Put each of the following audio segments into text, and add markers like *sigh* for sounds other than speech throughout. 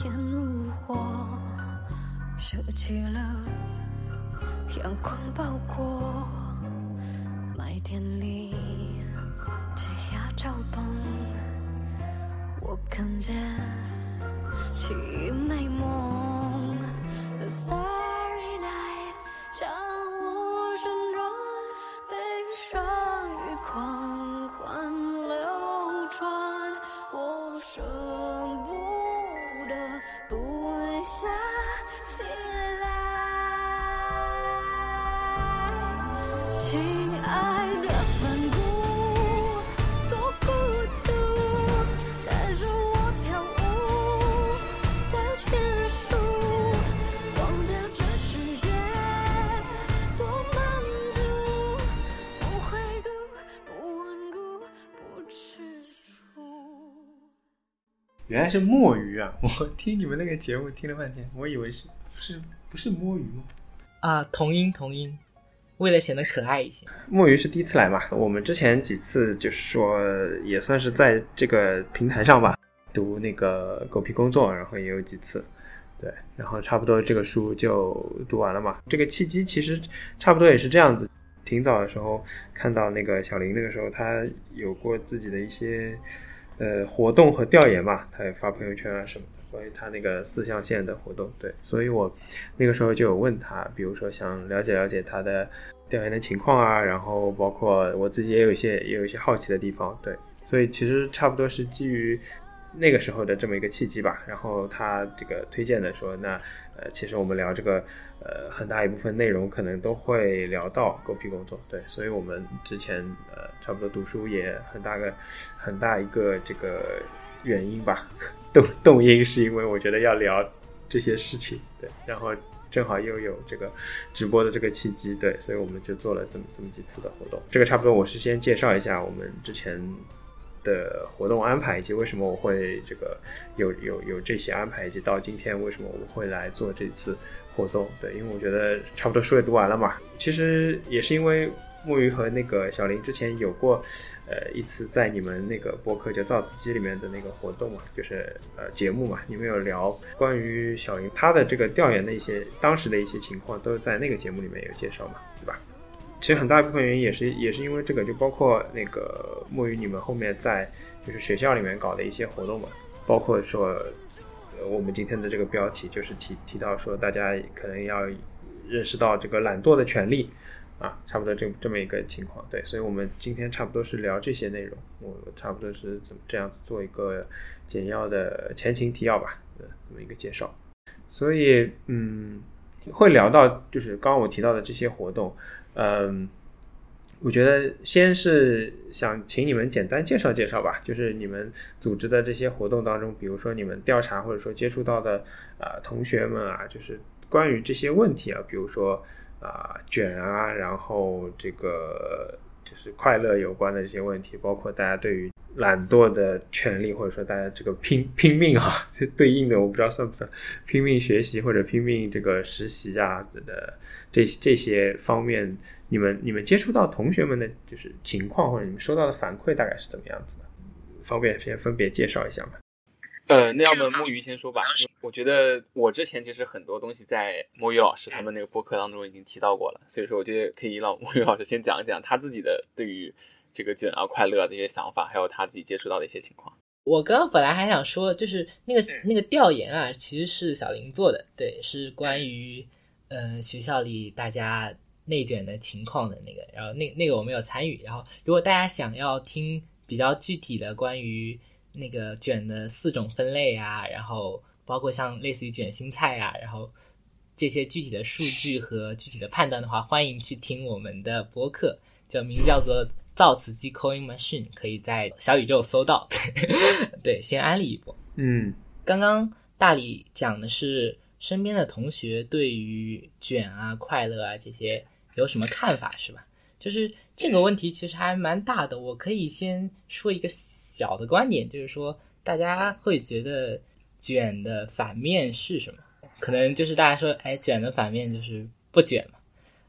烟如火，舍弃了阳光包裹，麦田里枝桠跳动，我看见记忆美梦。来是墨鱼啊！*laughs* 我听你们那个节目听了半天，我以为是是不是摸鱼吗？啊，同音同音，为了显得可爱一些。墨鱼是第一次来嘛？我们之前几次就是说也算是在这个平台上吧读那个狗屁工作，然后也有几次，对，然后差不多这个书就读完了嘛。这个契机其实差不多也是这样子，挺早的时候看到那个小林那个时候他有过自己的一些呃活动和调研嘛，他也发朋友圈啊什么的。关于他那个四象限的活动，对，所以我那个时候就有问他，比如说想了解了解他的调研的情况啊，然后包括我自己也有一些也有一些好奇的地方，对，所以其实差不多是基于那个时候的这么一个契机吧。然后他这个推荐的说，那其实我们聊这个呃很大一部分内容可能都会聊到狗屁工作，对，所以我们之前呃差不多读书也很大个很大一个这个原因吧，动动因是因为我觉得要聊这些事情，对，然后正好又有这个直播的这个契机，对，所以我们就做了这么这么几次的活动。这个差不多我是先介绍一下我们之前的活动安排，以及为什么我会这个有有有这些安排，以及到今天为什么我会来做这次活动。对，因为我觉得差不多书也读完了嘛，其实也是因为木鱼和那个小林之前有过。呃，一次在你们那个播客叫造词机里面的那个活动嘛，就是呃节目嘛，你们有聊关于小林他的这个调研的一些当时的一些情况，都是在那个节目里面有介绍嘛，对吧？其实很大一部分原因也是也是因为这个，就包括那个木鱼你们后面在就是学校里面搞的一些活动嘛，包括说呃我们今天的这个标题就是提提到说大家可能要认识到这个懒惰的权利。啊，差不多这这么一个情况，对，所以我们今天差不多是聊这些内容，我差不多是怎么这样子做一个简要的前情提要吧，呃，这么一个介绍。所以，嗯，会聊到就是刚刚我提到的这些活动，嗯，我觉得先是想请你们简单介绍介绍吧，就是你们组织的这些活动当中，比如说你们调查或者说接触到的啊同学们啊，就是关于这些问题啊，比如说。啊，卷啊，然后这个就是快乐有关的这些问题，包括大家对于懒惰的权利，或者说大家这个拼 *laughs* 拼命啊，这对应的我不知道算不算拼命学习或者拼命这个实习啊的这这些方面，你们你们接触到同学们的就是情况，或者你们收到的反馈大概是怎么样子的？方便先分别介绍一下吗？呃，那要么木鱼先说吧。我觉得我之前其实很多东西在木鱼老师他们那个播客当中已经提到过了，所以说我觉得可以让木鱼老师先讲一讲他自己的对于这个卷啊快乐这些想法，还有他自己接触到的一些情况。我刚刚本来还想说，就是那个那个调研啊，其实是小林做的，对，是关于呃学校里大家内卷的情况的那个，然后那那个我没有参与。然后如果大家想要听比较具体的关于那个卷的四种分类啊，然后包括像类似于卷心菜啊，然后这些具体的数据和具体的判断的话，欢迎去听我们的播客，叫名叫做造词机 Coin Machine，可以在小宇宙搜到。*laughs* 对，先安利一波。嗯，刚刚大理讲的是身边的同学对于卷啊、快乐啊这些有什么看法，是吧？就是这个问题其实还蛮大的，我可以先说一个。小的观点就是说，大家会觉得卷的反面是什么？可能就是大家说，哎，卷的反面就是不卷嘛。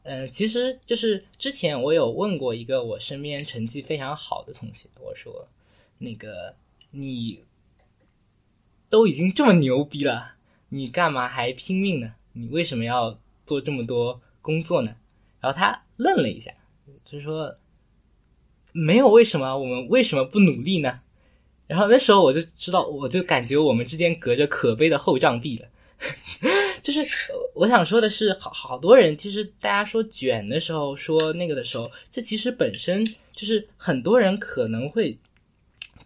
嗯，其实就是之前我有问过一个我身边成绩非常好的同学，我说，那个你都已经这么牛逼了，你干嘛还拼命呢？你为什么要做这么多工作呢？然后他愣了一下，就说：“没有为什么，我们为什么不努力呢？”然后那时候我就知道，我就感觉我们之间隔着可悲的厚障壁了。*laughs* 就是我想说的是，好好多人其实大家说卷的时候，说那个的时候，这其实本身就是很多人可能会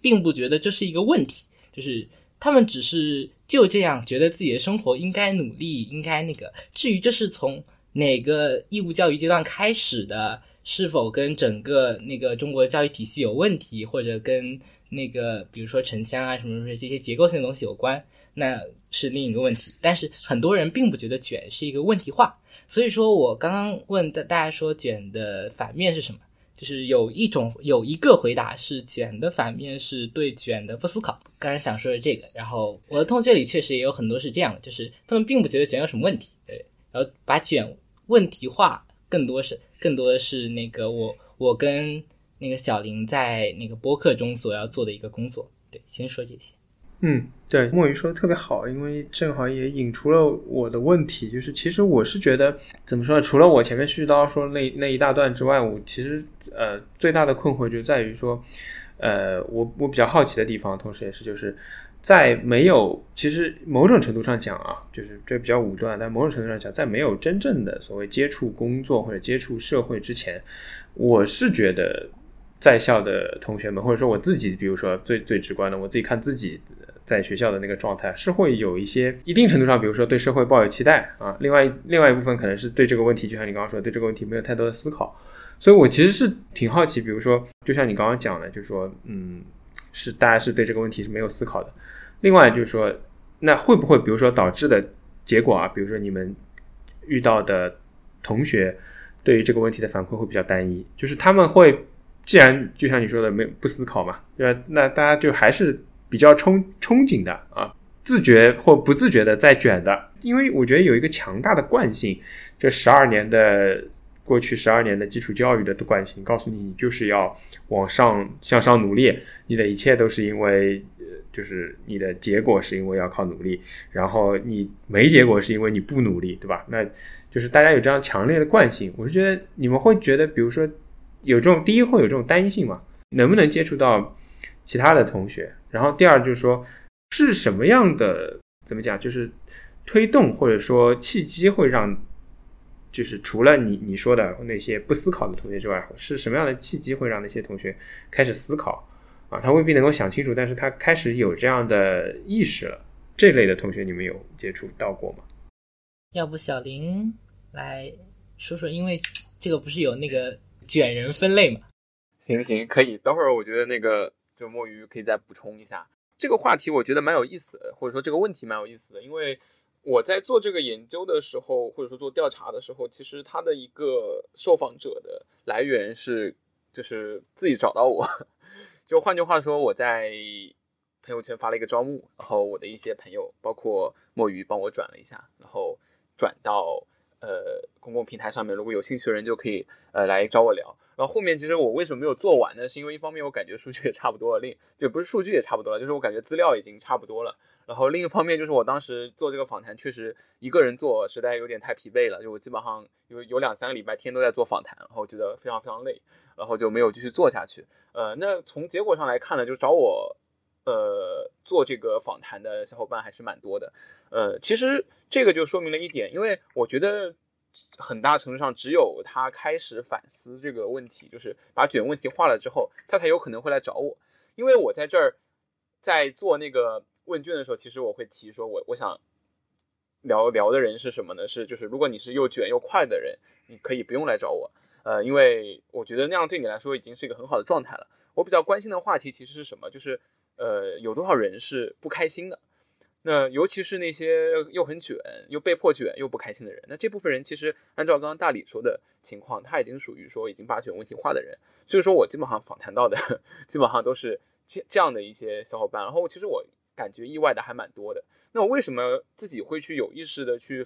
并不觉得这是一个问题，就是他们只是就这样觉得自己的生活应该努力，应该那个。至于这是从哪个义务教育阶段开始的，是否跟整个那个中国教育体系有问题，或者跟那个比如说城乡啊什么什么这些结构性的东西有关，那。是另一个问题，但是很多人并不觉得卷是一个问题化，所以说我刚刚问大大家说卷的反面是什么？就是有一种有一个回答是卷的反面是对卷的不思考。刚才想说的这个，然后我的同学里确实也有很多是这样的，就是他们并不觉得卷有什么问题，对，然后把卷问题化，更多是更多的是那个我我跟那个小林在那个播客中所要做的一个工作。对，先说这些。嗯，对，墨鱼说的特别好，因为正好也引出了我的问题，就是其实我是觉得怎么说呢？除了我前面絮叨说那那一大段之外，我其实呃最大的困惑就在于说，呃，我我比较好奇的地方，同时也是就是在没有其实某种程度上讲啊，就是这比较武断，但某种程度上讲，在没有真正的所谓接触工作或者接触社会之前，我是觉得在校的同学们，或者说我自己，比如说最最直观的，我自己看自己。在学校的那个状态是会有一些一定程度上，比如说对社会抱有期待啊，另外另外一部分可能是对这个问题，就像你刚刚说，对这个问题没有太多的思考。所以我其实是挺好奇，比如说，就像你刚刚讲的，就是说，嗯，是大家是对这个问题是没有思考的。另外就是说，那会不会比如说导致的结果啊，比如说你们遇到的同学对于这个问题的反馈会比较单一，就是他们会既然就像你说的没不思考嘛，对吧？那大家就还是。比较憧憧憬的啊，自觉或不自觉的在卷的，因为我觉得有一个强大的惯性，这十二年的过去十二年的基础教育的惯性，告诉你你就是要往上向上努力，你的一切都是因为，呃，就是你的结果是因为要靠努力，然后你没结果是因为你不努力，对吧？那就是大家有这样强烈的惯性，我是觉得你们会觉得，比如说有这种第一会有这种单一性嘛？能不能接触到？其他的同学，然后第二就是说，是什么样的怎么讲，就是推动或者说契机会让，就是除了你你说的那些不思考的同学之外，是什么样的契机会让那些同学开始思考啊？他未必能够想清楚，但是他开始有这样的意识了。这类的同学，你们有接触到过吗？要不小林来说说，因为这个不是有那个卷人分类吗？行行，可以。等会儿我觉得那个。就墨鱼可以再补充一下。这个话题，我觉得蛮有意思的，或者说这个问题蛮有意思的，因为我在做这个研究的时候，或者说做调查的时候，其实他的一个受访者的来源是就是自己找到我，*laughs* 就换句话说，我在朋友圈发了一个招募，然后我的一些朋友，包括墨鱼帮我转了一下，然后转到呃公共平台上面，如果有兴趣的人就可以呃来找我聊。然后后面其实我为什么没有做完呢？是因为一方面我感觉数据也差不多了，另就不是数据也差不多了，就是我感觉资料已经差不多了。然后另一方面就是我当时做这个访谈，确实一个人做实在有点太疲惫了，就我基本上有有两三个礼拜天都在做访谈，然后觉得非常非常累，然后就没有继续做下去。呃，那从结果上来看呢，就找我呃做这个访谈的小伙伴还是蛮多的。呃，其实这个就说明了一点，因为我觉得。很大程度上，只有他开始反思这个问题，就是把卷问题化了之后，他才有可能会来找我。因为我在这儿在做那个问卷的时候，其实我会提说，我我想聊聊的人是什么呢？是就是如果你是又卷又快的人，你可以不用来找我。呃，因为我觉得那样对你来说已经是一个很好的状态了。我比较关心的话题其实是什么？就是呃，有多少人是不开心的？那尤其是那些又很卷又被迫卷又不开心的人，那这部分人其实按照刚刚大李说的情况，他已经属于说已经把卷问题化的人。所以说我基本上访谈到的 *laughs* 基本上都是这这样的一些小伙伴。然后其实我感觉意外的还蛮多的。那我为什么自己会去有意识的去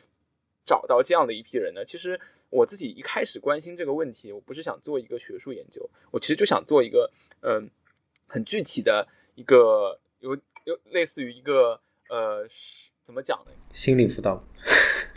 找到这样的一批人呢？其实我自己一开始关心这个问题，我不是想做一个学术研究，我其实就想做一个嗯很具体的一个有有类似于一个。呃，是怎么讲呢？心理辅导，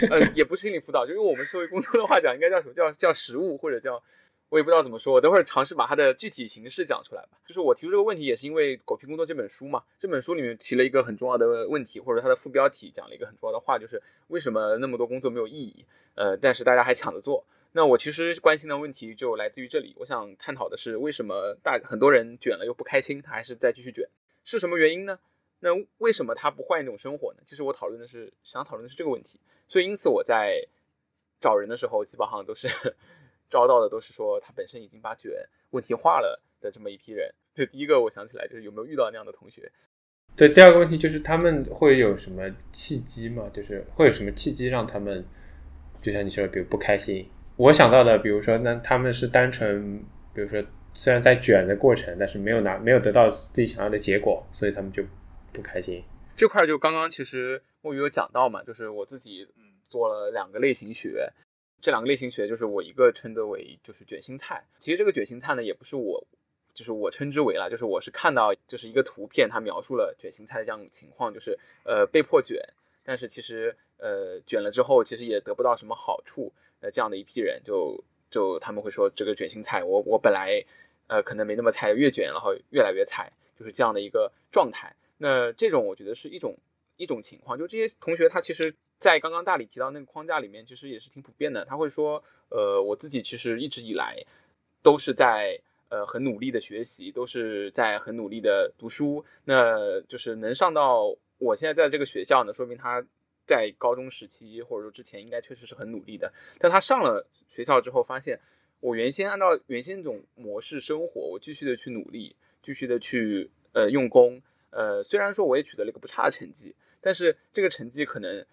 呃，也不是心理辅导，就用我们社会工作的话讲，应该叫什么？叫叫实务，或者叫我也不知道怎么说。我等会儿尝试把它的具体形式讲出来吧。就是我提出这个问题，也是因为《狗屁工作》这本书嘛。这本书里面提了一个很重要的问题，或者它的副标题讲了一个很重要的话，就是为什么那么多工作没有意义？呃，但是大家还抢着做。那我其实关心的问题就来自于这里。我想探讨的是，为什么大很多人卷了又不开心，他还是在继续卷，是什么原因呢？那为什么他不换一种生活呢？其实我讨论的是想讨论的是这个问题。所以因此我在找人的时候，基本上都是招到的都是说他本身已经把卷问题化了的这么一批人。这第一个我想起来就是有没有遇到那样的同学？对，第二个问题就是他们会有什么契机吗？就是会有什么契机让他们，就像你说，比如不开心。我想到的，比如说，那他们是单纯，比如说，虽然在卷的过程，但是没有拿，没有得到自己想要的结果，所以他们就不开心。这块就刚刚其实墨鱼有讲到嘛，就是我自己做了两个类型学，这两个类型学就是我一个称之为就是卷心菜。其实这个卷心菜呢，也不是我，就是我称之为了，就是我是看到就是一个图片，它描述了卷心菜的这样情况，就是呃被迫卷，但是其实呃卷了之后，其实也得不到什么好处。呃，这样的一批人，就就他们会说这个卷心菜，我我本来呃可能没那么菜，越卷然后越来越菜，就是这样的一个状态。那这种我觉得是一种一种情况，就这些同学他其实，在刚刚大理提到那个框架里面，其实也是挺普遍的。他会说，呃，我自己其实一直以来都是在呃很努力的学习，都是在很努力的读书，那就是能上到我现在在这个学校呢，说明他。在高中时期，或者说之前，应该确实是很努力的。但他上了学校之后，发现我原先按照原先那种模式生活，我继续的去努力，继续的去呃用功，呃，虽然说我也取得了一个不差的成绩，但是这个成绩可能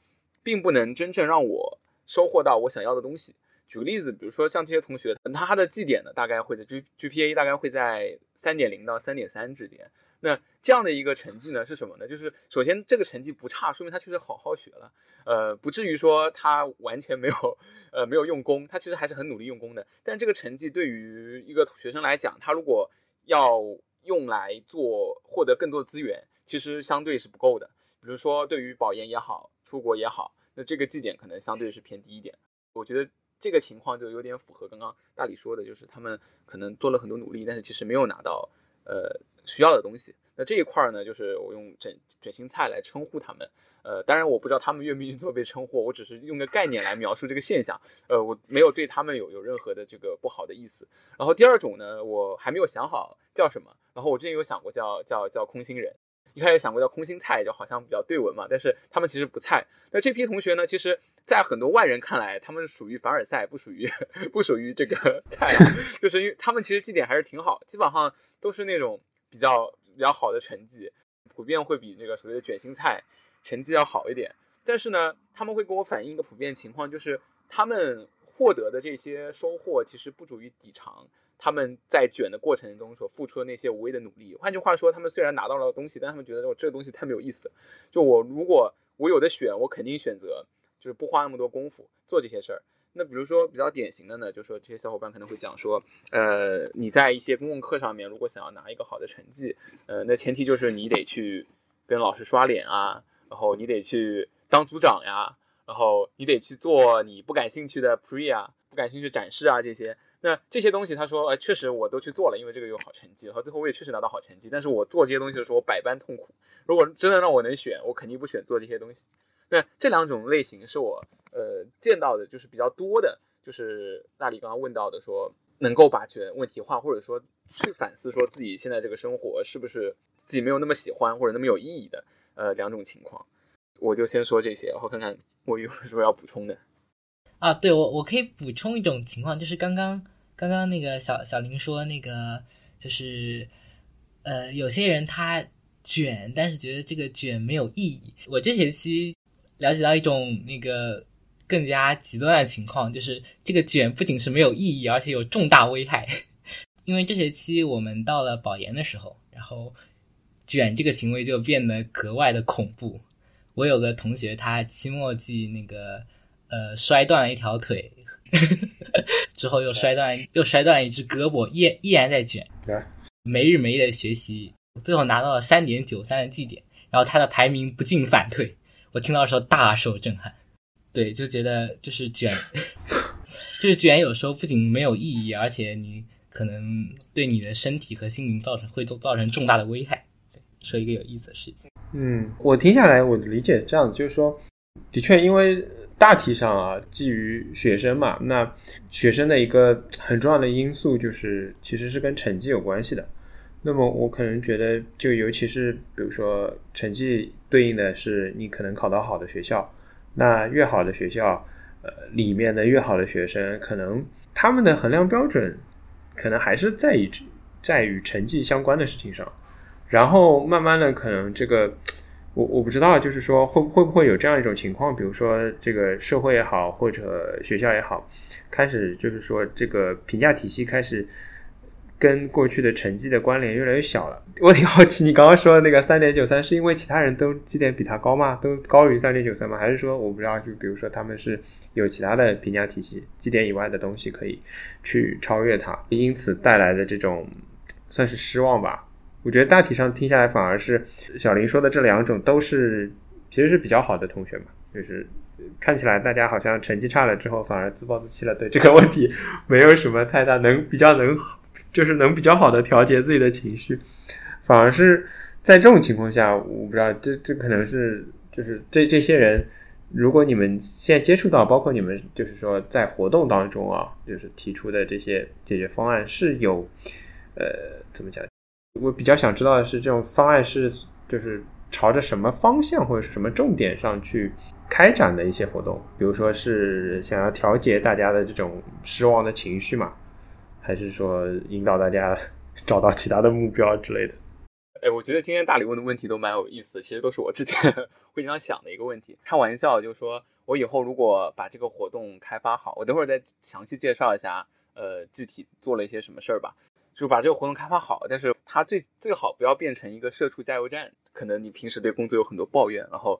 并不能真正让我收获到我想要的东西。举个例子，比如说像这些同学，他的绩点呢，大概会在 G GPA 大概会在三点零到三点三之间。那这样的一个成绩呢，是什么呢？就是首先这个成绩不差，说明他确实好好学了，呃，不至于说他完全没有，呃，没有用功，他其实还是很努力用功的。但这个成绩对于一个学生来讲，他如果要用来做获得更多的资源，其实相对是不够的。比如说对于保研也好，出国也好，那这个绩点可能相对是偏低一点。我觉得这个情况就有点符合刚刚大理说的，就是他们可能做了很多努力，但是其实没有拿到，呃。需要的东西，那这一块呢，就是我用卷卷心菜来称呼他们。呃，当然我不知道他们愿不愿意这么被称呼，我只是用个概念来描述这个现象。呃，我没有对他们有有任何的这个不好的意思。然后第二种呢，我还没有想好叫什么。然后我之前有想过叫叫叫空心人，一开始想过叫空心菜，就好像比较对文嘛。但是他们其实不菜。那这批同学呢，其实在很多外人看来，他们属于凡尔赛，不属于 *laughs* 不属于这个菜，*laughs* 就是因为他们其实绩点还是挺好，基本上都是那种。比较比较好的成绩，普遍会比那个所谓的卷心菜成绩要好一点。但是呢，他们会给我反映一个普遍情况，就是他们获得的这些收获其实不足以抵偿他们在卷的过程中所付出的那些无谓的努力。换句话说，他们虽然拿到了东西，但他们觉得我这个东西太没有意思。就我如果我有的选，我肯定选择就是不花那么多功夫做这些事儿。那比如说比较典型的呢，就说这些小伙伴可能会讲说，呃，你在一些公共课上面，如果想要拿一个好的成绩，呃，那前提就是你得去跟老师刷脸啊，然后你得去当组长呀，然后你得去做你不感兴趣的 pre 啊，不感兴趣展示啊这些。那这些东西他说，呃，确实我都去做了，因为这个有好成绩，然后最后我也确实拿到好成绩。但是我做这些东西的时候，我百般痛苦。如果真的让我能选，我肯定不选做这些东西。那这两种类型是我呃见到的，就是比较多的，就是大理刚刚问到的，说能够把卷问题化，或者说去反思说自己现在这个生活是不是自己没有那么喜欢或者那么有意义的呃两种情况，我就先说这些，然后看看我有什么要补充的。啊，对我我可以补充一种情况，就是刚刚刚刚那个小小林说那个就是呃有些人他卷，但是觉得这个卷没有意义。我这学期。了解到一种那个更加极端的情况，就是这个卷不仅是没有意义，而且有重大危害。*laughs* 因为这学期我们到了保研的时候，然后卷这个行为就变得格外的恐怖。我有个同学，他期末季那个呃摔断了一条腿，*laughs* 之后又摔断又摔断了一只胳膊，依依然在卷，没日没夜的学习，最后拿到了三点九三的绩点。然后他的排名不进反退，我听到的时候大受震撼。对，就觉得就是卷，*laughs* 就是卷，有时候不仅没有意义，而且你可能对你的身体和心灵造成会造造成重大的危害。说一个有意思的事情。嗯，我听下来，我的理解是这样子，就是说，的确，因为大体上啊，基于学生嘛，那学生的一个很重要的因素就是其实是跟成绩有关系的。那么我可能觉得，就尤其是比如说成绩对应的是你可能考到好的学校。那越好的学校，呃，里面的越好的学生，可能他们的衡量标准，可能还是在于在与成绩相关的事情上。然后慢慢的，可能这个，我我不知道，就是说会会不会有这样一种情况，比如说这个社会也好，或者学校也好，开始就是说这个评价体系开始。跟过去的成绩的关联越来越小了。*laughs* 我挺好奇，你刚刚说的那个三点九三，是因为其他人都绩点比他高吗？都高于三点九三吗？还是说我不知道？就比如说他们是有其他的评价体系，绩点以外的东西可以去超越他，因此带来的这种算是失望吧。我觉得大体上听下来，反而是小林说的这两种都是其实是比较好的同学嘛，就是看起来大家好像成绩差了之后反而自暴自弃了，对这个问题没有什么太大能比较能。就是能比较好的调节自己的情绪，反而是在这种情况下，我不知道这这可能是就是这这些人，如果你们现在接触到，包括你们就是说在活动当中啊，就是提出的这些解决方案是有，呃，怎么讲？我比较想知道的是，这种方案是就是朝着什么方向或者是什么重点上去开展的一些活动，比如说是想要调节大家的这种失望的情绪嘛？还是说引导大家 *laughs* 找到其他的目标之类的？哎，我觉得今天大理问的问题都蛮有意思，其实都是我之前 *laughs* 会经常想的一个问题。开玩笑，就是说我以后如果把这个活动开发好，我等会儿再详细介绍一下，呃，具体做了一些什么事儿吧。就把这个活动开发好，但是它最最好不要变成一个社畜加油站。可能你平时对工作有很多抱怨，然后。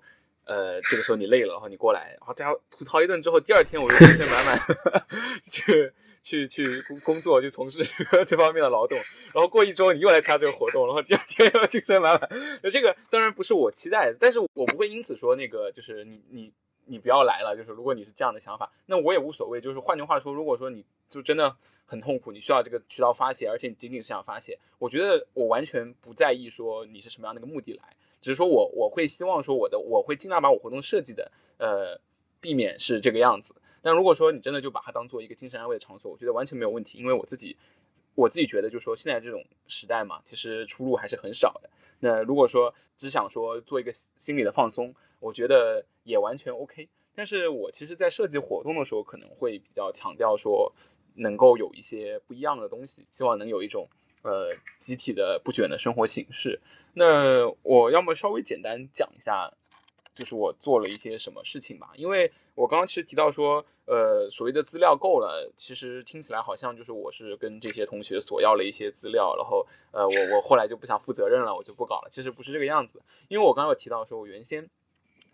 呃，这个时候你累了，然后你过来，然后再吐槽一顿之后，第二天我就精神满满 *laughs* 去去去工工作，去从事这方面的劳动。然后过一周你又来参加这个活动，然后第二天又精神满满。那这个当然不是我期待的，但是我不会因此说那个就是你你你不要来了。就是如果你是这样的想法，那我也无所谓。就是换句话说，如果说你就真的很痛苦，你需要这个渠道发泄，而且你仅仅是想发泄，我觉得我完全不在意说你是什么样的一个目的来。只是说我我会希望说我的我会尽量把我活动设计的呃避免是这个样子。但如果说你真的就把它当做一个精神安慰的场所，我觉得完全没有问题。因为我自己我自己觉得就是说现在这种时代嘛，其实出路还是很少的。那如果说只想说做一个心理的放松，我觉得也完全 OK。但是我其实在设计活动的时候，可能会比较强调说能够有一些不一样的东西，希望能有一种。呃，集体的不卷的生活形式。那我要么稍微简单讲一下，就是我做了一些什么事情吧。因为我刚刚其实提到说，呃，所谓的资料够了，其实听起来好像就是我是跟这些同学索要了一些资料，然后呃，我我后来就不想负责任了，我就不搞了。其实不是这个样子。因为我刚刚有提到说，我原先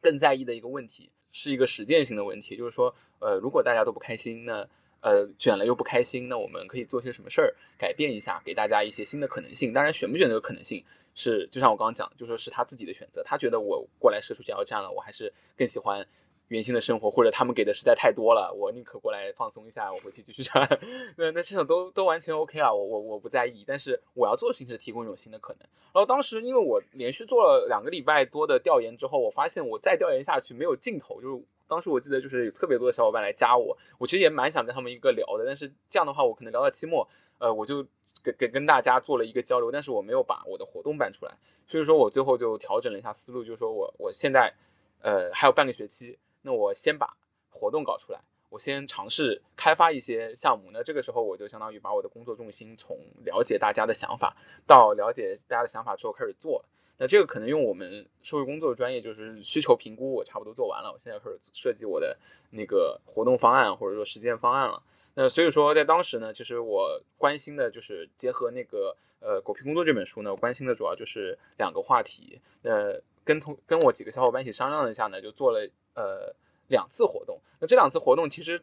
更在意的一个问题是一个实践性的问题，就是说，呃，如果大家都不开心，那呃，卷了又不开心，那我们可以做些什么事儿改变一下，给大家一些新的可能性。当然，选不选这个可能性是，就像我刚刚讲，就说是他自己的选择。他觉得我过来社畜加油站了，我还是更喜欢原先的生活，或者他们给的实在太多了，我宁可过来放松一下，我回去继续上。*laughs* 那那这种都都完全 OK 啊，我我我不在意。但是我要做的事情是提供一种新的可能。然后当时因为我连续做了两个礼拜多的调研之后，我发现我再调研下去没有尽头，就是。当时我记得就是有特别多的小伙伴来加我，我其实也蛮想跟他们一个聊的，但是这样的话我可能聊到期末，呃，我就给给跟大家做了一个交流，但是我没有把我的活动办出来，所以说我最后就调整了一下思路，就是说我我现在，呃，还有半个学期，那我先把活动搞出来，我先尝试开发一些项目，那这个时候我就相当于把我的工作重心从了解大家的想法到了解大家的想法之后开始做。那这个可能用我们社会工作专业就是需求评估，我差不多做完了，我现在开始设计我的那个活动方案或者说实践方案了。那所以说在当时呢，其实我关心的就是结合那个呃《狗屁工作》这本书呢，我关心的主要就是两个话题。那跟同跟我几个小伙伴一起商量了一下呢，就做了呃两次活动。那这两次活动其实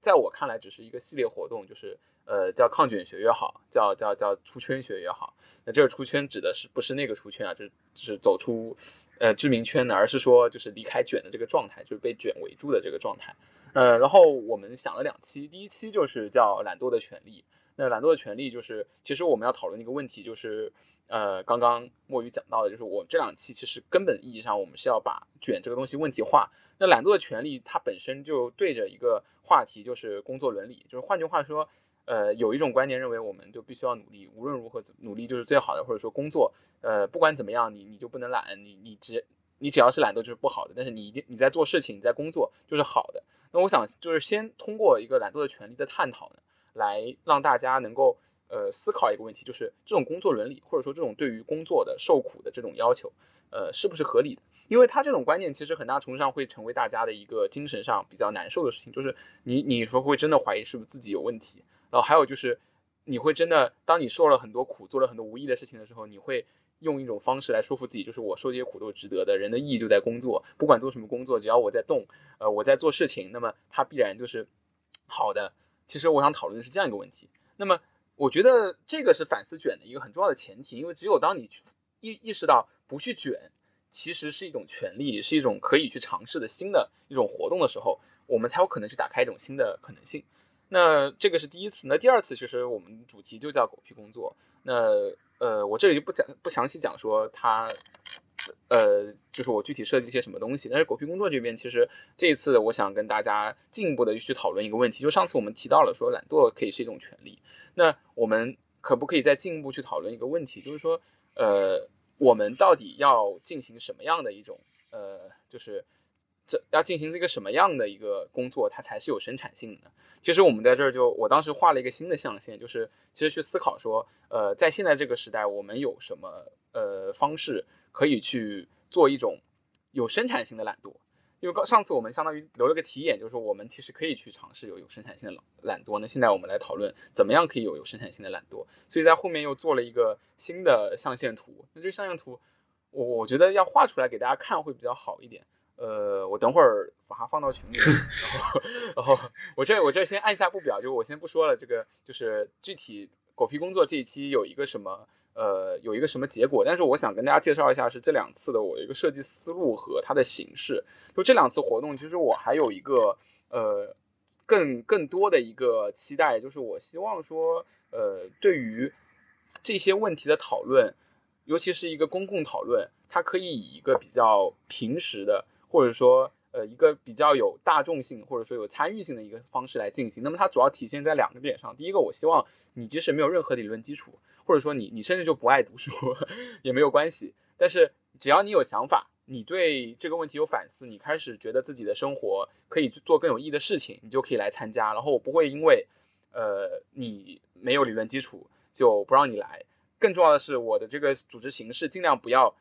在我看来只是一个系列活动，就是。呃，叫抗卷学也好，叫叫叫出圈学也好。那这个出圈指的是不是那个出圈啊？就是就是走出呃知名圈的，而是说就是离开卷的这个状态，就是被卷围住的这个状态。呃，然后我们想了两期，第一期就是叫懒惰的权利。那懒惰的权利就是，其实我们要讨论一个问题，就是呃，刚刚墨鱼讲到的，就是我这两期其实根本意义上我们是要把卷这个东西问题化。那懒惰的权利它本身就对着一个话题，就是工作伦理，就是换句话说。呃，有一种观念认为，我们就必须要努力，无论如何努力就是最好的，或者说工作，呃，不管怎么样，你你就不能懒，你你只你只要是懒惰就是不好的，但是你一定你在做事情，你在工作就是好的。那我想就是先通过一个懒惰的权利的探讨呢，来让大家能够呃思考一个问题，就是这种工作伦理，或者说这种对于工作的受苦的这种要求，呃，是不是合理的？因为他这种观念其实很大程度上会成为大家的一个精神上比较难受的事情，就是你你说会真的怀疑是不是自己有问题。然后还有就是，你会真的，当你受了很多苦，做了很多无意的事情的时候，你会用一种方式来说服自己，就是我受这些苦都是值得的。人的意义就在工作，不管做什么工作，只要我在动，呃，我在做事情，那么它必然就是好的。其实我想讨论的是这样一个问题。那么我觉得这个是反思卷的一个很重要的前提，因为只有当你意意识到不去卷，其实是一种权利，是一种可以去尝试的新的一种活动的时候，我们才有可能去打开一种新的可能性。那这个是第一次，那第二次其实我们主题就叫狗屁工作。那呃，我这里就不讲不详细讲说它，呃，就是我具体设计一些什么东西。但是狗屁工作这边，其实这一次我想跟大家进一步的去讨论一个问题，就上次我们提到了说懒惰可以是一种权利，那我们可不可以再进一步去讨论一个问题，就是说，呃，我们到底要进行什么样的一种，呃，就是。这要进行一个什么样的一个工作，它才是有生产性的？其实我们在这儿就，我当时画了一个新的象限，就是其实去思考说，呃，在现在这个时代，我们有什么呃方式可以去做一种有生产性的懒惰？因为刚上次我们相当于留了个题眼，就是说我们其实可以去尝试有有生产性的懒懒惰。那现在我们来讨论怎么样可以有有生产性的懒惰。所以在后面又做了一个新的象限图。那这个象限图，我我觉得要画出来给大家看会比较好一点。呃，我等会儿把它放到群里，*laughs* 然后，然后我这我这先按下不表，就我先不说了。这个就是具体狗屁工作这一期有一个什么，呃，有一个什么结果。但是我想跟大家介绍一下，是这两次的我的一个设计思路和它的形式。就这两次活动，其实我还有一个呃更更多的一个期待，就是我希望说，呃，对于这些问题的讨论，尤其是一个公共讨论，它可以以一个比较平时的。或者说，呃，一个比较有大众性或者说有参与性的一个方式来进行。那么它主要体现在两个点上。第一个，我希望你即使没有任何理论基础，或者说你你甚至就不爱读书也没有关系。但是只要你有想法，你对这个问题有反思，你开始觉得自己的生活可以做更有意义的事情，你就可以来参加。然后我不会因为，呃，你没有理论基础就不让你来。更重要的是，我的这个组织形式尽量不要，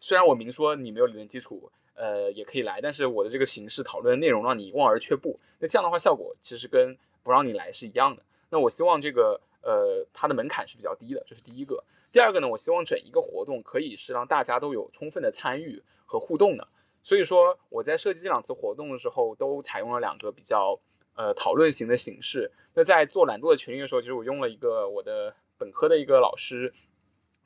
虽然我明说你没有理论基础。呃，也可以来，但是我的这个形式讨论的内容让你望而却步，那这样的话效果其实跟不让你来是一样的。那我希望这个呃它的门槛是比较低的，这是第一个。第二个呢，我希望整一个活动可以是让大家都有充分的参与和互动的。所以说我在设计这两次活动的时候，都采用了两个比较呃讨论型的形式。那在做懒惰的群里的时候，其实我用了一个我的本科的一个老师，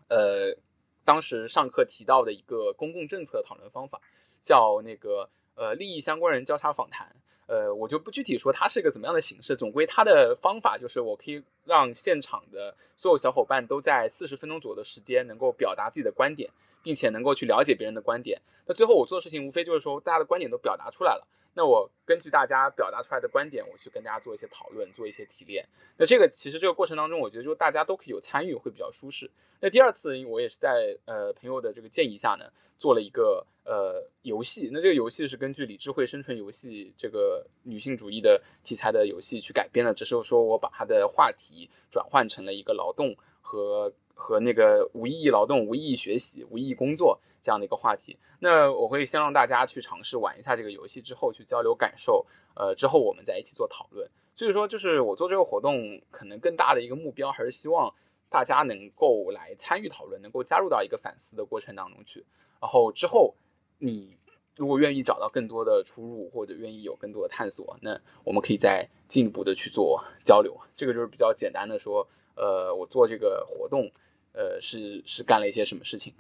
呃，当时上课提到的一个公共政策讨论方法。叫那个呃利益相关人交叉访谈，呃我就不具体说它是一个怎么样的形式，总归它的方法就是我可以让现场的所有小伙伴都在四十分钟左右的时间能够表达自己的观点，并且能够去了解别人的观点。那最后我做的事情无非就是说大家的观点都表达出来了。那我根据大家表达出来的观点，我去跟大家做一些讨论，做一些提炼。那这个其实这个过程当中，我觉得就大家都可以有参与，会比较舒适。那第二次，我也是在呃朋友的这个建议下呢，做了一个呃游戏。那这个游戏是根据李智慧生存游戏这个女性主义的题材的游戏去改编的，只是说我把它的话题转换成了一个劳动和。和那个无意义劳动、无意义学习、无意义工作这样的一个话题，那我会先让大家去尝试玩一下这个游戏，之后去交流感受，呃，之后我们再一起做讨论。所以说，就是我做这个活动，可能更大的一个目标还是希望大家能够来参与讨论，能够加入到一个反思的过程当中去。然后之后，你如果愿意找到更多的出入，或者愿意有更多的探索，那我们可以再进一步的去做交流。这个就是比较简单的说。呃，我做这个活动，呃，是是干了一些什么事情？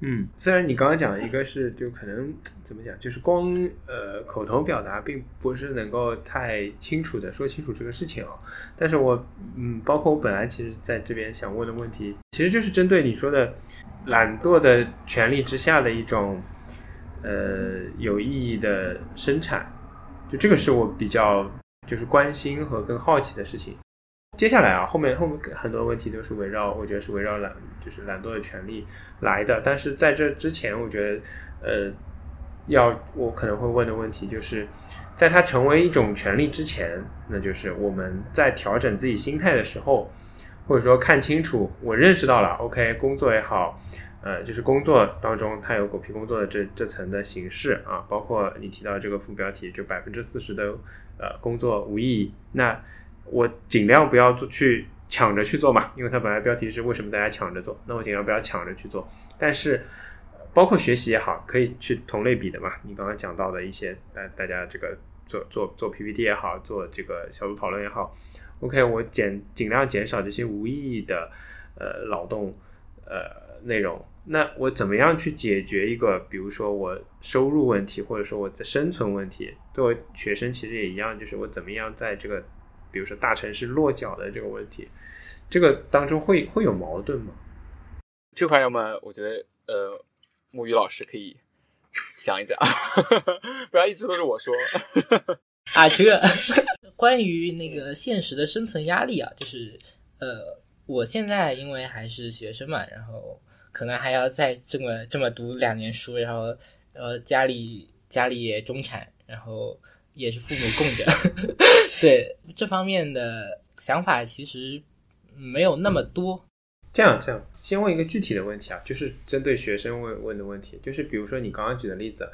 嗯，虽然你刚刚讲的一个是就可能怎么讲，就是光呃口头表达并不是能够太清楚的说清楚这个事情啊，但是我嗯，包括我本来其实在这边想问的问题，其实就是针对你说的懒惰的权利之下的一种呃有意义的生产，就这个是我比较就是关心和更好奇的事情。接下来啊，后面后面很多问题都是围绕，我觉得是围绕懒，就是懒惰的权利来的。但是在这之前，我觉得，呃，要我可能会问的问题就是，在它成为一种权利之前，那就是我们在调整自己心态的时候，或者说看清楚，我认识到了，OK，工作也好，呃，就是工作当中它有狗屁工作的这这层的形式啊，包括你提到这个副标题，就百分之四十的呃工作无意义，那。我尽量不要做去抢着去做嘛，因为它本来标题是为什么大家抢着做，那我尽量不要抢着去做。但是，包括学习也好，可以去同类比的嘛。你刚刚讲到的一些，大大家这个做做做 PPT 也好，做这个小组讨论也好，OK，我减尽量减少这些无意义的呃劳动呃内容。那我怎么样去解决一个，比如说我收入问题，或者说我的生存问题？作为学生其实也一样，就是我怎么样在这个比如说大城市落脚的这个问题，这个当中会会有矛盾吗？这块要么我觉得呃，木鱼老师可以想一想，*laughs* 不要一直都是我说啊。这个 *laughs* 关于那个现实的生存压力啊，就是呃，我现在因为还是学生嘛，然后可能还要再这么这么读两年书，然后呃家里家里也中产，然后。也是父母供着，*laughs* 对这方面的想法其实没有那么多。这样这样，先问一个具体的问题啊，就是针对学生问问的问题，就是比如说你刚刚举的例子，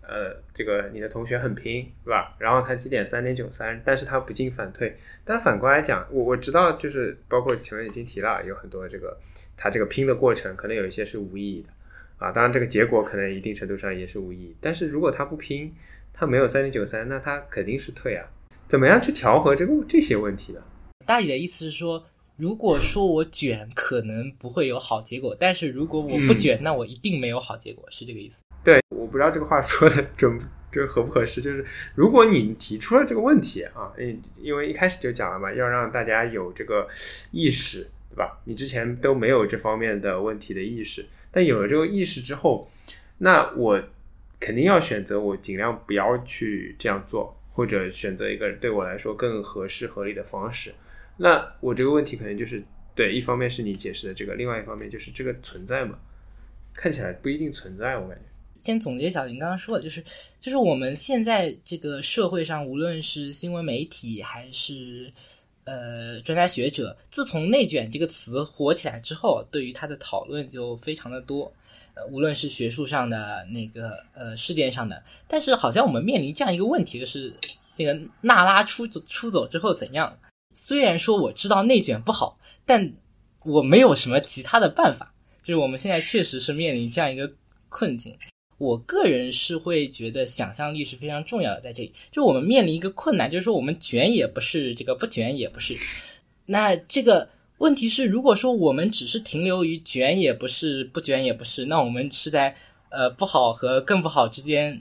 呃，这个你的同学很拼，是吧？然后他绩点三点九三，但是他不进反退。但反过来讲，我我知道，就是包括前面已经提了，有很多这个他这个拼的过程，可能有一些是无意义的啊。当然，这个结果可能一定程度上也是无意义。但是如果他不拼，他没有三点九三，那他肯定是退啊。怎么样去调和这个这些问题呢？大理的意思是说，如果说我卷，可能不会有好结果；但是如果我不卷，那我一定没有好结果，是这个意思。对，我不知道这个话说的准，*laughs* 这个合不合适。就是如果你提出了这个问题啊，因因为一开始就讲了嘛，要让大家有这个意识，对吧？你之前都没有这方面的问题的意识，但有了这个意识之后，那我。肯定要选择我尽量不要去这样做，或者选择一个对我来说更合适合理的方式。那我这个问题可能就是对，一方面是你解释的这个，另外一方面就是这个存在嘛？看起来不一定存在，我感觉。先总结小林刚刚说的，就是就是我们现在这个社会上，无论是新闻媒体还是呃专家学者，自从“内卷”这个词火起来之后，对于它的讨论就非常的多。呃，无论是学术上的那个，呃，事件上的，但是好像我们面临这样一个问题，就是那个娜拉出走出走之后怎样？虽然说我知道内卷不好，但我没有什么其他的办法。就是我们现在确实是面临这样一个困境。我个人是会觉得想象力是非常重要的，在这里，就我们面临一个困难，就是说我们卷也不是，这个不卷也不是，那这个。问题是，如果说我们只是停留于卷也不是，不卷也不是，那我们是在呃不好和更不好之间，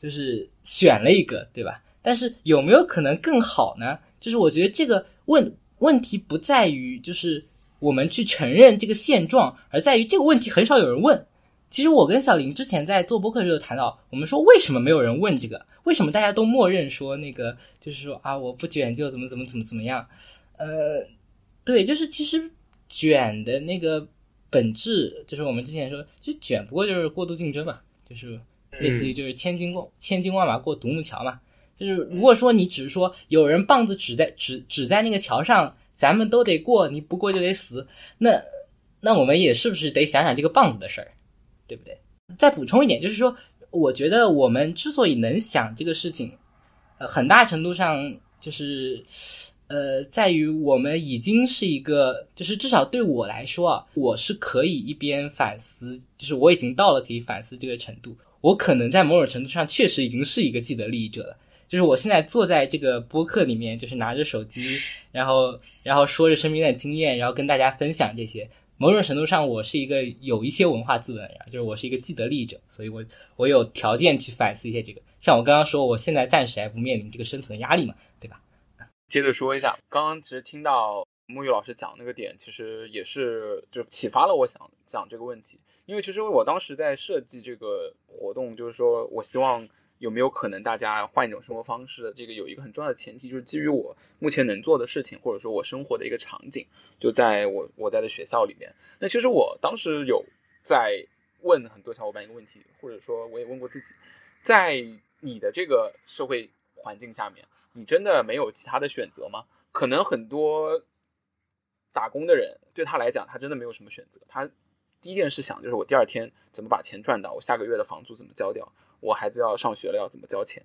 就是选了一个，对吧？但是有没有可能更好呢？就是我觉得这个问问题不在于就是我们去承认这个现状，而在于这个问题很少有人问。其实我跟小林之前在做播客的时候谈到，我们说为什么没有人问这个？为什么大家都默认说那个就是说啊我不卷就怎么怎么怎么怎么样？呃。对，就是其实卷的那个本质，就是我们之前说，其实卷不过就是过度竞争嘛，就是类似于就是千军过千军万马过独木桥嘛。就是如果说你只是说有人棒子指在指指在那个桥上，咱们都得过，你不过就得死，那那我们也是不是得想想这个棒子的事儿，对不对？再补充一点，就是说，我觉得我们之所以能想这个事情，呃，很大程度上就是。呃，在于我们已经是一个，就是至少对我来说啊，我是可以一边反思，就是我已经到了可以反思这个程度。我可能在某种程度上确实已经是一个既得利益者了。就是我现在坐在这个播客里面，就是拿着手机，然后然后说着身边的经验，然后跟大家分享这些，某种程度上，我是一个有一些文化资本，就是我是一个既得利益者，所以我我有条件去反思一些这个。像我刚刚说，我现在暂时还不面临这个生存压力嘛，对吧？接着说一下，刚刚其实听到沐浴老师讲那个点，其实也是就启发了我想讲这个问题。因为其实我当时在设计这个活动，就是说我希望有没有可能大家换一种生活方式的这个有一个很重要的前提，就是基于我目前能做的事情，或者说我生活的一个场景，就在我我在的学校里面。那其实我当时有在问很多小伙伴一个问题，或者说我也问过自己，在你的这个社会环境下面。你真的没有其他的选择吗？可能很多打工的人对他来讲，他真的没有什么选择。他第一件事想就是我第二天怎么把钱赚到，我下个月的房租怎么交掉，我孩子要上学了要怎么交钱。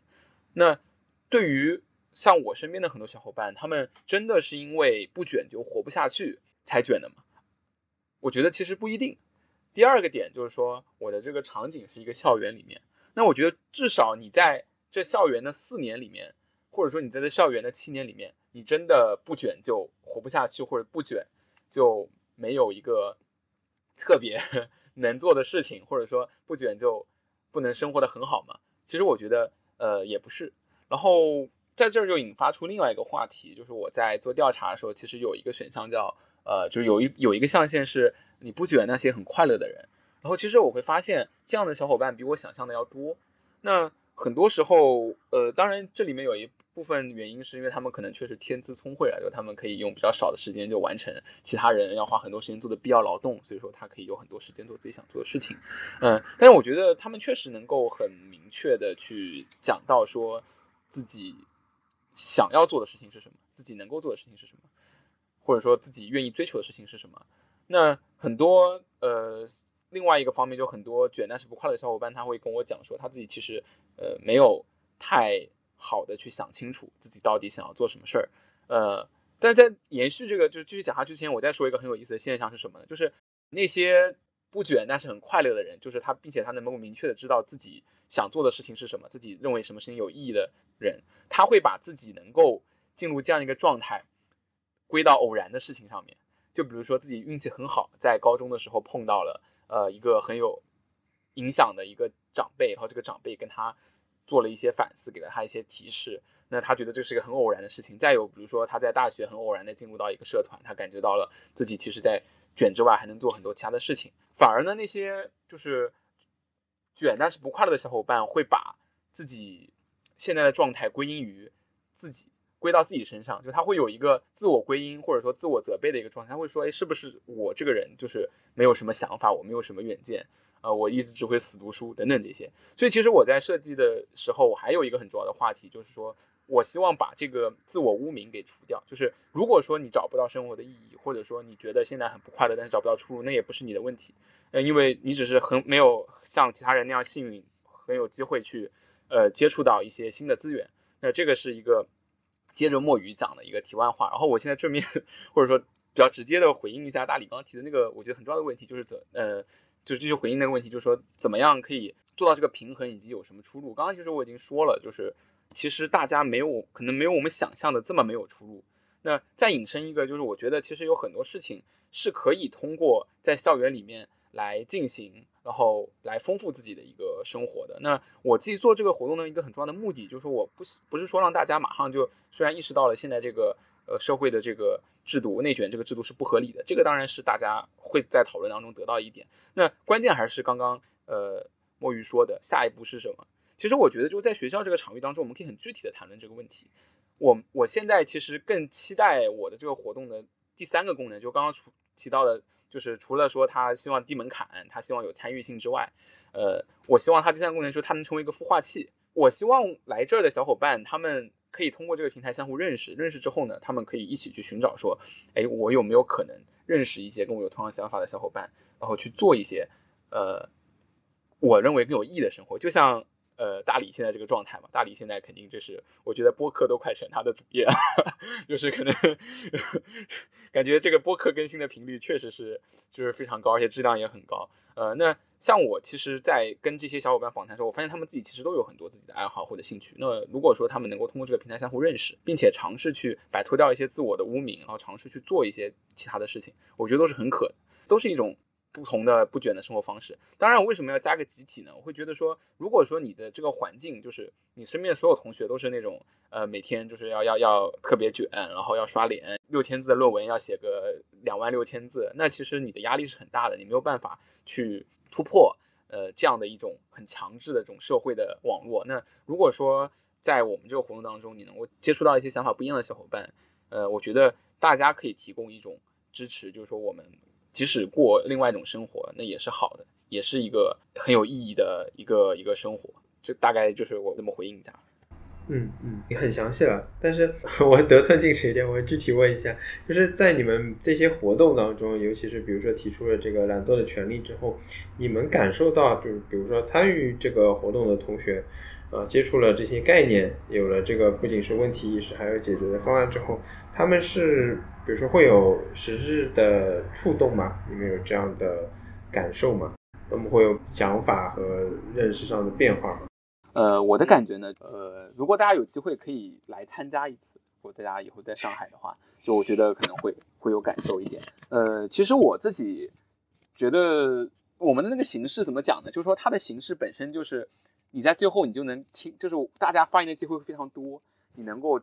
那对于像我身边的很多小伙伴，他们真的是因为不卷就活不下去才卷的吗？我觉得其实不一定。第二个点就是说，我的这个场景是一个校园里面，那我觉得至少你在这校园的四年里面。或者说你在这校园的七年里面，你真的不卷就活不下去，或者不卷就没有一个特别 *laughs* 能做的事情，或者说不卷就不能生活的很好吗？其实我觉得，呃，也不是。然后在这儿就引发出另外一个话题，就是我在做调查的时候，其实有一个选项叫，呃，就是有一有一个象限是你不卷那些很快乐的人。然后其实我会发现，这样的小伙伴比我想象的要多。那很多时候，呃，当然这里面有一部分原因是因为他们可能确实天资聪慧啊，就他们可以用比较少的时间就完成其他人要花很多时间做的必要劳动，所以说他可以有很多时间做自己想做的事情。嗯，但是我觉得他们确实能够很明确的去讲到说自己想要做的事情是什么，自己能够做的事情是什么，或者说自己愿意追求的事情是什么。那很多呃。另外一个方面，就很多卷但是不快乐的小伙伴，他会跟我讲说，他自己其实，呃，没有太好的去想清楚自己到底想要做什么事儿，呃，但在延续这个，就继续讲下去之前，我再说一个很有意思的现象是什么呢？就是那些不卷但是很快乐的人，就是他，并且他能够明确的知道自己想做的事情是什么，自己认为什么事情有意义的人，他会把自己能够进入这样一个状态，归到偶然的事情上面，就比如说自己运气很好，在高中的时候碰到了。呃，一个很有影响的一个长辈，然后这个长辈跟他做了一些反思，给了他一些提示。那他觉得这是一个很偶然的事情。再有，比如说他在大学很偶然的进入到一个社团，他感觉到了自己其实在卷之外还能做很多其他的事情。反而呢，那些就是卷但是不快乐的小伙伴，会把自己现在的状态归因于自己。归到自己身上，就他会有一个自我归因或者说自我责备的一个状态，他会说，哎，是不是我这个人就是没有什么想法，我没有什么远见，呃，我一直只会死读书等等这些。所以其实我在设计的时候，我还有一个很重要的话题，就是说我希望把这个自我污名给除掉。就是如果说你找不到生活的意义，或者说你觉得现在很不快乐，但是找不到出路，那也不是你的问题，呃，因为你只是很没有像其他人那样幸运，很有机会去呃接触到一些新的资源。那这个是一个。接着墨鱼讲的一个题外话，然后我现在正面或者说比较直接的回应一下大理刚刚提的那个我觉得很重要的问题，就是怎呃就继续回应那个问题，就是说怎么样可以做到这个平衡，以及有什么出路。刚刚其实我已经说了，就是其实大家没有可能没有我们想象的这么没有出路。那再引申一个，就是我觉得其实有很多事情是可以通过在校园里面。来进行，然后来丰富自己的一个生活的。那我自己做这个活动的一个很重要的目的，就是说我不不是说让大家马上就，虽然意识到了现在这个呃社会的这个制度内卷这个制度是不合理的，这个当然是大家会在讨论当中得到一点。那关键还是刚刚呃墨鱼说的，下一步是什么？其实我觉得就在学校这个场域当中，我们可以很具体的谈论这个问题。我我现在其实更期待我的这个活动的第三个功能，就刚刚提到的。就是除了说他希望低门槛，他希望有参与性之外，呃，我希望他第三功能就是他能成为一个孵化器。我希望来这儿的小伙伴，他们可以通过这个平台相互认识，认识之后呢，他们可以一起去寻找说，哎，我有没有可能认识一些跟我有同样想法的小伙伴，然后去做一些，呃，我认为更有意义的生活，就像。呃，大理现在这个状态嘛，大理现在肯定就是，我觉得播客都快成他的主业了，*laughs* 就是可能感觉这个播客更新的频率确实是就是非常高，而且质量也很高。呃，那像我其实，在跟这些小伙伴访谈的时候，我发现他们自己其实都有很多自己的爱好或者兴趣。那如果说他们能够通过这个平台相互认识，并且尝试去摆脱掉一些自我的污名，然后尝试去做一些其他的事情，我觉得都是很可。都是一种不同的不卷的生活方式。当然，我为什么要加个集体呢？我会觉得说，如果说你的这个环境就是你身边所有同学都是那种呃每天就是要要要特别卷，然后要刷脸，六千字的论文要写个两万六千字，那其实你的压力是很大的，你没有办法去突破呃这样的一种很强制的这种社会的网络。那如果说在我们这个活动当中，你能够接触到一些想法不一样的小伙伴，呃，我觉得大家可以提供一种支持，就是说我们即使过另外一种生活，那也是好的，也是一个很有意义的一个一个生活。这大概就是我这么回应一下。嗯嗯，你很详细了，但是 *laughs* 我得寸进尺一点，我具体问一下，就是在你们这些活动当中，尤其是比如说提出了这个懒惰的权利之后，你们感受到就是比如说参与这个活动的同学。啊，接触了这些概念，有了这个不仅是问题意识，还有解决的方案之后，他们是比如说会有实质的触动吗？你们有这样的感受吗？他们会有想法和认识上的变化吗？呃，我的感觉呢，呃，如果大家有机会可以来参加一次，或大家以后在上海的话，就我觉得可能会会有感受一点。呃，其实我自己觉得我们的那个形式怎么讲呢？就是说它的形式本身就是。你在最后，你就能听，就是大家发言的机会非常多，你能够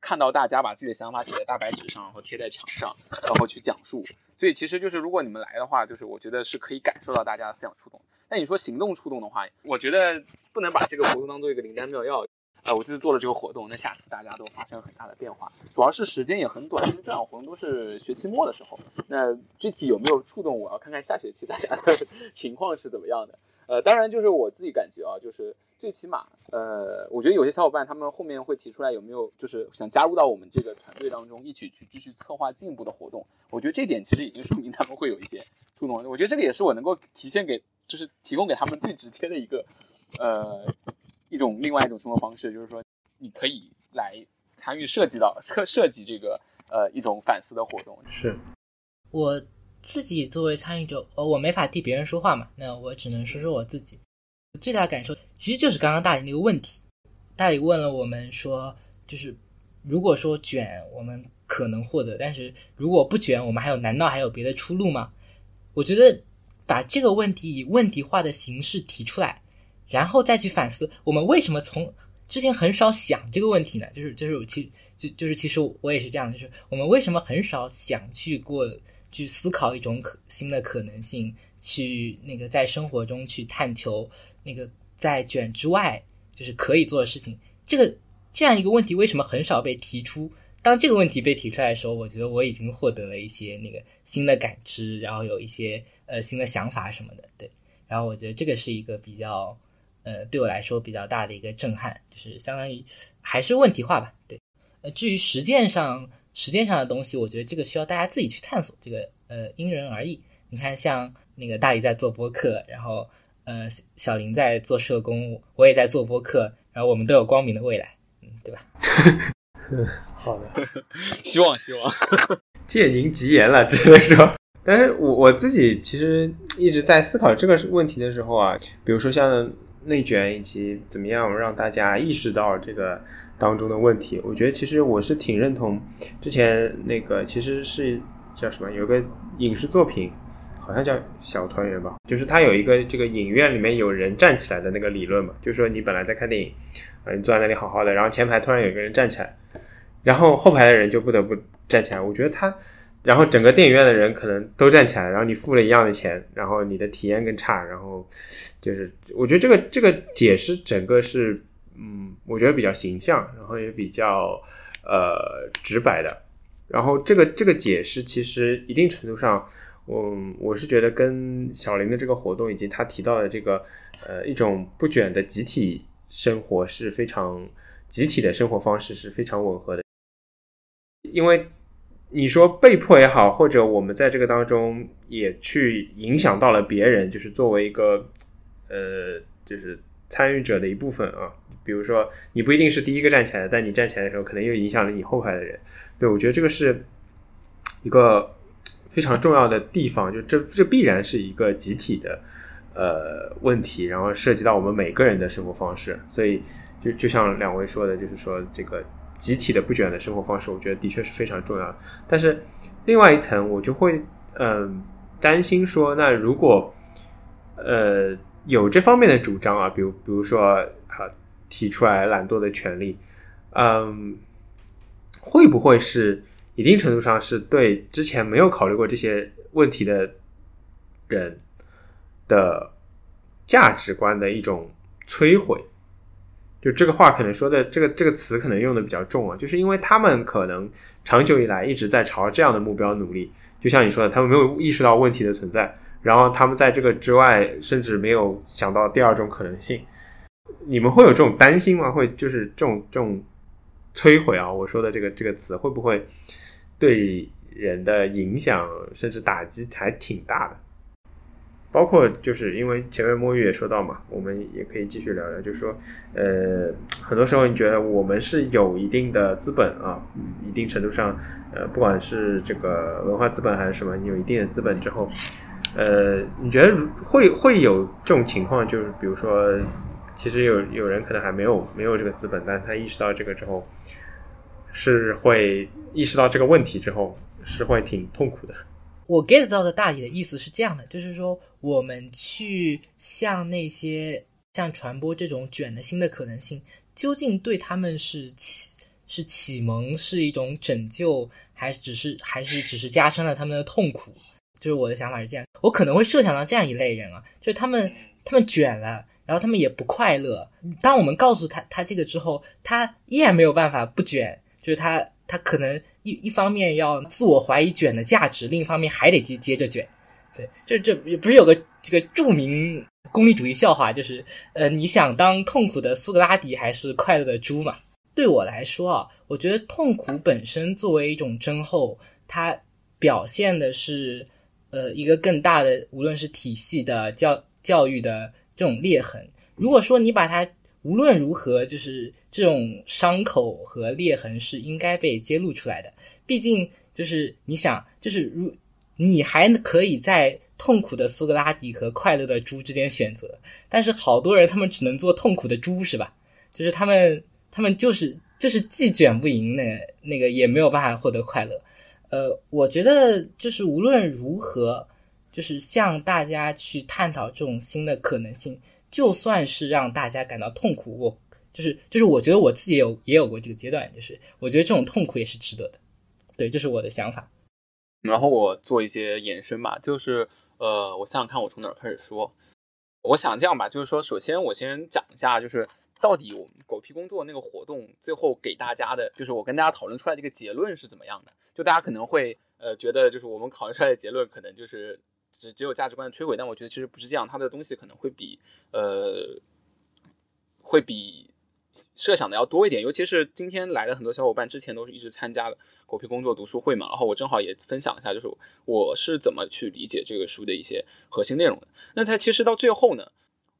看到大家把自己的想法写在大白纸上，然后贴在墙上，然后去讲述。所以其实就是如果你们来的话，就是我觉得是可以感受到大家的思想触动。那你说行动触动的话，我觉得不能把这个活动当做一个灵丹妙药。呃，我这次做了这个活动，那下次大家都发生很大的变化，主要是时间也很短，因为这场活动都是学期末的时候。那具体有没有触动，我要看看下学期大家的 *laughs* 情况是怎么样的。呃，当然就是我自己感觉啊，就是最起码，呃，我觉得有些小伙伴他们后面会提出来有没有就是想加入到我们这个团队当中，一起去继续策划进一步的活动。我觉得这点其实已经说明他们会有一些触动。我觉得这个也是我能够体现给，就是提供给他们最直接的一个，呃，一种另外一种生活方式，就是说你可以来参与设计到设设计这个呃一种反思的活动。是，我。自己作为参与者，呃，我没法替别人说话嘛，那我只能说说我自己最大的感受，其实就是刚刚大理那个问题。大理问了我们说，就是如果说卷，我们可能获得，但是如果不卷，我们还有难道还有别的出路吗？我觉得把这个问题以问题化的形式提出来，然后再去反思，我们为什么从之前很少想这个问题呢？就是就是其就就是其实我也是这样，就是我们为什么很少想去过。去思考一种可新的可能性，去那个在生活中去探求那个在卷之外就是可以做的事情。这个这样一个问题为什么很少被提出？当这个问题被提出来的时候，我觉得我已经获得了一些那个新的感知，然后有一些呃新的想法什么的。对，然后我觉得这个是一个比较呃对我来说比较大的一个震撼，就是相当于还是问题化吧。对，呃，至于实践上。时间上的东西，我觉得这个需要大家自己去探索，这个呃因人而异。你看，像那个大理在做播客，然后呃小林在做社工，我也在做播客，然后我们都有光明的未来，嗯，对吧？*laughs* 好的，希望希望，借您吉言了，只能说。但是我我自己其实一直在思考这个问题的时候啊，比如说像内卷以及怎么样让大家意识到这个。当中的问题，我觉得其实我是挺认同。之前那个其实是叫什么？有个影视作品，好像叫《小团圆》吧，就是它有一个这个影院里面有人站起来的那个理论嘛，就是说你本来在看电影，啊，你坐在那里好好的，然后前排突然有一个人站起来，然后后排的人就不得不站起来。我觉得他，然后整个电影院的人可能都站起来，然后你付了一样的钱，然后你的体验更差，然后就是我觉得这个这个解释整个是。嗯，我觉得比较形象，然后也比较呃直白的。然后这个这个解释其实一定程度上，我我是觉得跟小林的这个活动以及他提到的这个呃一种不卷的集体生活是非常集体的生活方式是非常吻合的。因为你说被迫也好，或者我们在这个当中也去影响到了别人，就是作为一个呃就是参与者的一部分啊。比如说，你不一定是第一个站起来的，但你站起来的时候，可能又影响了你后排的人。对我觉得这个是一个非常重要的地方，就这这必然是一个集体的呃问题，然后涉及到我们每个人的生活方式。所以，就就像两位说的，就是说这个集体的不卷的生活方式，我觉得的确是非常重要。但是另外一层，我就会嗯担心说，那如果呃有这方面的主张啊，比如比如说啊提出来懒惰的权利，嗯，会不会是一定程度上是对之前没有考虑过这些问题的人的价值观的一种摧毁？就这个话可能说的这个这个词可能用的比较重啊，就是因为他们可能长久以来一直在朝这样的目标努力，就像你说的，他们没有意识到问题的存在，然后他们在这个之外甚至没有想到第二种可能性。你们会有这种担心吗？会就是这种这种摧毁啊？我说的这个这个词会不会对人的影响甚至打击还挺大的？包括就是因为前面摸鱼也说到嘛，我们也可以继续聊聊，就是说，呃，很多时候你觉得我们是有一定的资本啊，一定程度上，呃，不管是这个文化资本还是什么，你有一定的资本之后，呃，你觉得会会有这种情况，就是比如说，其实有有人可能还没有没有这个资本，但他意识到这个之后，是会意识到这个问题之后，是会挺痛苦的。我 get 到的大体的意思是这样的，就是说我们去向那些像传播这种卷的新的可能性，究竟对他们是启是启蒙，是一种拯救，还是只是还是只是加深了他们的痛苦？就是我的想法是这样，我可能会设想到这样一类人啊，就是他们他们卷了，然后他们也不快乐。当我们告诉他他这个之后，他依然没有办法不卷，就是他。他可能一一方面要自我怀疑卷的价值，另一方面还得接接着卷。对，这这不是有个这个著名功利主义笑话，就是呃，你想当痛苦的苏格拉底还是快乐的猪嘛？对我来说啊，我觉得痛苦本身作为一种真后，它表现的是呃一个更大的，无论是体系的教教育的这种裂痕。如果说你把它无论如何，就是这种伤口和裂痕是应该被揭露出来的。毕竟，就是你想，就是如你还可以在痛苦的苏格拉底和快乐的猪之间选择，但是好多人他们只能做痛苦的猪，是吧？就是他们，他们就是就是既卷不赢那那个，也没有办法获得快乐。呃，我觉得就是无论如何，就是向大家去探讨这种新的可能性。就算是让大家感到痛苦，我就是就是，我觉得我自己有也有过这个阶段，就是我觉得这种痛苦也是值得的，对，这是我的想法。然后我做一些延伸吧，就是呃，我想想看，我从哪儿开始说？我想这样吧，就是说，首先我先讲一下，就是到底我们狗屁工作那个活动最后给大家的，就是我跟大家讨论出来这个结论是怎么样的？就大家可能会呃觉得，就是我们讨论出来的结论可能就是。只只有价值观的摧毁，但我觉得其实不是这样，它的东西可能会比呃会比设想的要多一点。尤其是今天来的很多小伙伴，之前都是一直参加的狗皮工作读书会嘛，然后我正好也分享一下，就是我是怎么去理解这个书的一些核心内容的。那它其实到最后呢，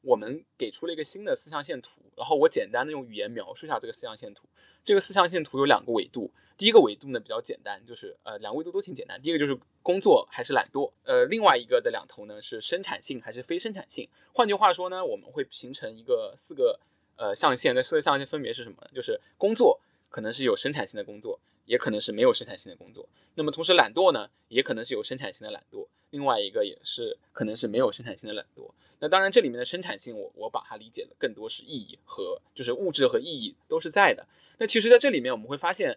我们给出了一个新的四象限图，然后我简单的用语言描述一下这个四象限图。这个四象限图有两个维度。第一个维度呢比较简单，就是呃两维度都挺简单。第一个就是工作还是懒惰，呃另外一个的两头呢是生产性还是非生产性。换句话说呢，我们会形成一个四个呃象限，那四个象限分别是什么呢？就是工作可能是有生产性的工作，也可能是没有生产性的工作。那么同时懒惰呢，也可能是有生产性的懒惰，另外一个也是可能是没有生产性的懒惰。那当然这里面的生产性，我我把它理解的更多是意义和就是物质和意义都是在的。那其实在这里面我们会发现。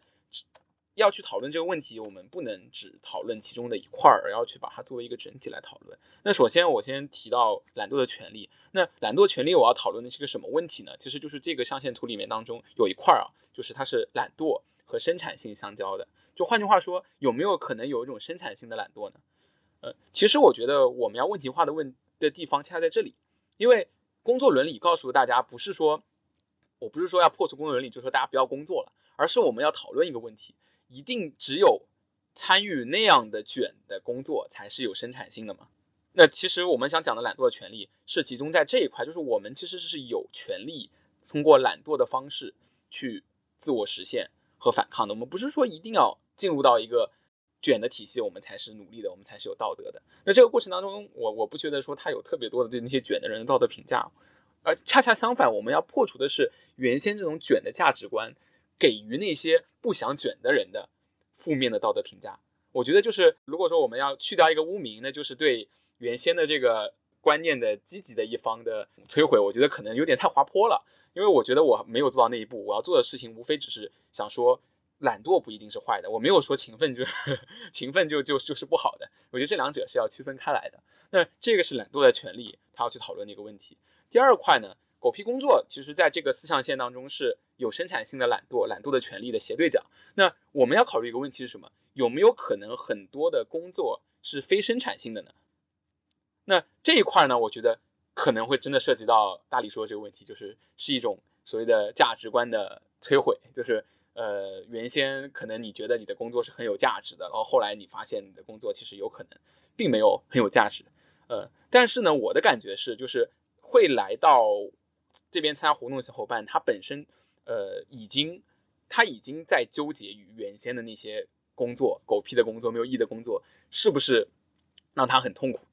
要去讨论这个问题，我们不能只讨论其中的一块儿，而要去把它作为一个整体来讨论。那首先，我先提到懒惰的权利。那懒惰权利，我要讨论的是个什么问题呢？其实就是这个象限图里面当中有一块儿啊，就是它是懒惰和生产性相交的。就换句话说，有没有可能有一种生产性的懒惰呢？呃，其实我觉得我们要问题化的问的地方恰在这里，因为工作伦理告诉大家，不是说我不是说要破除工作伦理，就说大家不要工作了，而是我们要讨论一个问题。一定只有参与那样的卷的工作才是有生产性的吗？那其实我们想讲的懒惰的权利是集中在这一块，就是我们其实是有权利通过懒惰的方式去自我实现和反抗的。我们不是说一定要进入到一个卷的体系，我们才是努力的，我们才是有道德的。那这个过程当中，我我不觉得说他有特别多的对那些卷的人的道德评价，而恰恰相反，我们要破除的是原先这种卷的价值观。给予那些不想卷的人的负面的道德评价，我觉得就是如果说我们要去掉一个污名，那就是对原先的这个观念的积极的一方的摧毁。我觉得可能有点太滑坡了，因为我觉得我没有做到那一步。我要做的事情无非只是想说，懒惰不一定是坏的，我没有说勤奋就 *laughs* 勤奋就就就是不好的。我觉得这两者是要区分开来的。那这个是懒惰的权利，他要去讨论的一个问题。第二块呢？狗屁工作，其实在这个四象限当中是有生产性的懒惰、懒惰的权利的斜对角。那我们要考虑一个问题是什么？有没有可能很多的工作是非生产性的呢？那这一块呢，我觉得可能会真的涉及到大力说这个问题，就是是一种所谓的价值观的摧毁。就是呃，原先可能你觉得你的工作是很有价值的，然后后来你发现你的工作其实有可能并没有很有价值。呃，但是呢，我的感觉是，就是会来到。这边参加活动的小伙伴，他本身，呃，已经，他已经在纠结于原先的那些工作，狗屁的工作，没有意义的工作，是不是让他很痛苦？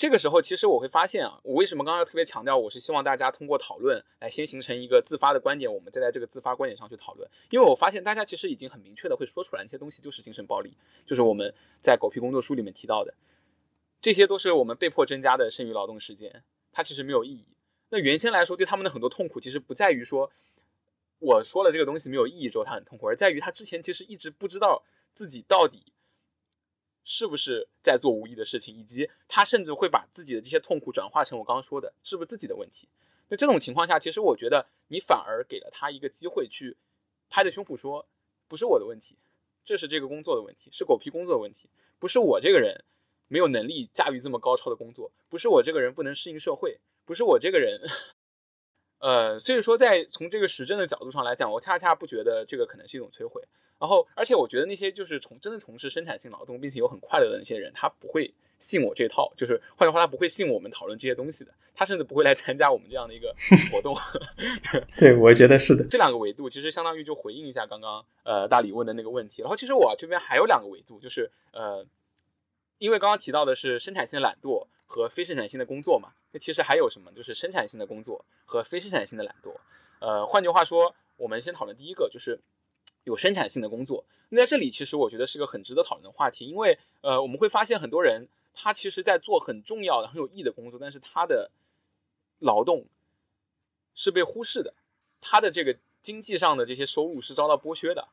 这个时候，其实我会发现啊，我为什么刚刚特别强调，我是希望大家通过讨论来先形成一个自发的观点，我们再在这个自发观点上去讨论。因为我发现大家其实已经很明确的会说出来，那些东西就是精神暴力，就是我们在狗屁工作书里面提到的，这些都是我们被迫增加的剩余劳动时间，它其实没有意义。那原先来说，对他们的很多痛苦，其实不在于说我说了这个东西没有意义之后他很痛苦，而在于他之前其实一直不知道自己到底是不是在做无意的事情，以及他甚至会把自己的这些痛苦转化成我刚刚说的，是不是自己的问题？那这种情况下，其实我觉得你反而给了他一个机会去拍着胸脯说，不是我的问题，这是这个工作的问题，是狗屁工作的问题，不是我这个人没有能力驾驭这么高超的工作，不是我这个人不能适应社会。不是我这个人，*laughs* 呃，所以说在从这个实证的角度上来讲，我恰恰不觉得这个可能是一种摧毁。然后，而且我觉得那些就是从真的从事生产性劳动并且有很快乐的那些人，他不会信我这套，就是换句话，他不会信我们讨论这些东西的，他甚至不会来参加我们这样的一个活动。*laughs* 对，我觉得是的。这两个维度其实相当于就回应一下刚刚呃大李问的那个问题。然后，其实我这边还有两个维度，就是呃，因为刚刚提到的是生产性懒惰。和非生产性的工作嘛，那其实还有什么？就是生产性的工作和非生产性的懒惰。呃，换句话说，我们先讨论第一个，就是有生产性的工作。那在这里，其实我觉得是个很值得讨论的话题，因为呃，我们会发现很多人他其实在做很重要的、很有意义的工作，但是他的劳动是被忽视的，他的这个经济上的这些收入是遭到剥削的。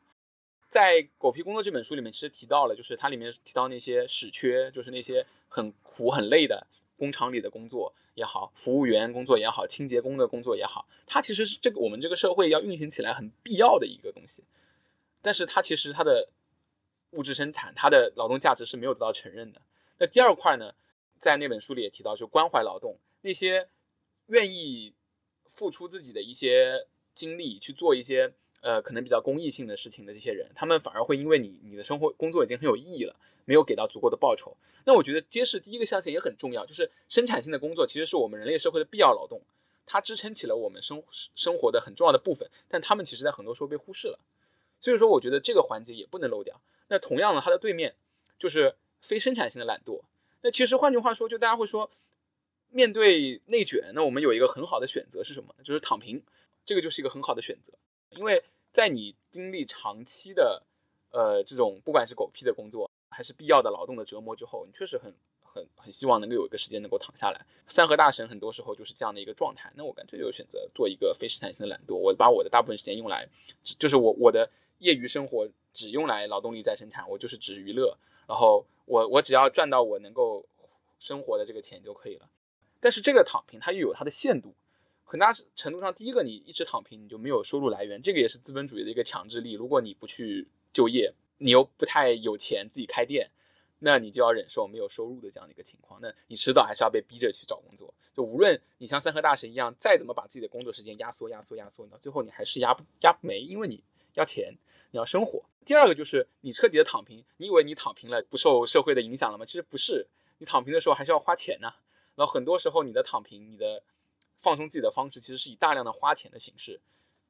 在《狗屁工作》这本书里面，其实提到了，就是它里面提到那些屎缺，就是那些很苦很累的工厂里的工作也好，服务员工作也好，清洁工的工作也好，它其实是这个我们这个社会要运行起来很必要的一个东西。但是它其实它的物质生产，它的劳动价值是没有得到承认的。那第二块呢，在那本书里也提到，就关怀劳动，那些愿意付出自己的一些精力去做一些。呃，可能比较公益性的事情的这些人，他们反而会因为你你的生活工作已经很有意义了，没有给到足够的报酬。那我觉得揭示第一个象限也很重要，就是生产性的工作其实是我们人类社会的必要劳动，它支撑起了我们生生活的很重要的部分，但他们其实在很多时候被忽视了。所以说，我觉得这个环节也不能漏掉。那同样的，它的对面就是非生产性的懒惰。那其实换句话说，就大家会说，面对内卷，那我们有一个很好的选择是什么？就是躺平，这个就是一个很好的选择。因为在你经历长期的，呃，这种不管是狗屁的工作，还是必要的劳动的折磨之后，你确实很很很希望能够有一个时间能够躺下来。三和大神很多时候就是这样的一个状态。那我干脆就选择做一个非生产性的懒惰，我把我的大部分时间用来，就是我我的业余生活只用来劳动力再生产，我就是只娱乐，然后我我只要赚到我能够生活的这个钱就可以了。但是这个躺平它又有它的限度。很大程度上，第一个，你一直躺平，你就没有收入来源，这个也是资本主义的一个强制力。如果你不去就业，你又不太有钱自己开店，那你就要忍受没有收入的这样的一个情况。那你迟早还是要被逼着去找工作。就无论你像三和大神一样，再怎么把自己的工作时间压缩、压缩、压缩，到最后你还是压不压不没，因为你要钱，你要生活。第二个就是你彻底的躺平，你以为你躺平了不受社会的影响了吗？其实不是，你躺平的时候还是要花钱呢。然后很多时候你的躺平，你的。放松自己的方式其实是以大量的花钱的形式，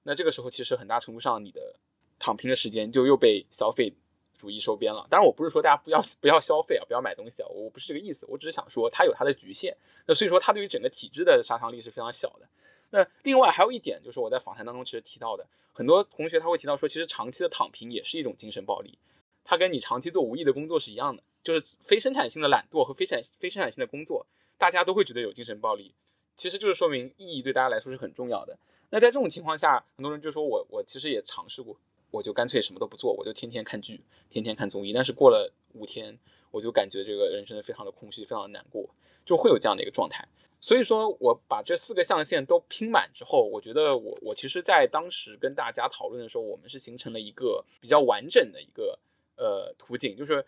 那这个时候其实很大程度上你的躺平的时间就又被消费主义收编了。当然我不是说大家不要 *laughs* 不要消费啊，不要买东西啊，我不是这个意思，我只是想说它有它的局限。那所以说它对于整个体制的杀伤力是非常小的。那另外还有一点就是我在访谈当中其实提到的，很多同学他会提到说，其实长期的躺平也是一种精神暴力。它跟你长期做无意的工作是一样的，就是非生产性的懒惰和非产非生产性的工作，大家都会觉得有精神暴力。其实就是说明意义对大家来说是很重要的。那在这种情况下，很多人就说我我其实也尝试过，我就干脆什么都不做，我就天天看剧，天天看综艺。但是过了五天，我就感觉这个人生非常的空虚，非常的难过，就会有这样的一个状态。所以说我把这四个象限都拼满之后，我觉得我我其实，在当时跟大家讨论的时候，我们是形成了一个比较完整的一个呃图景，就是。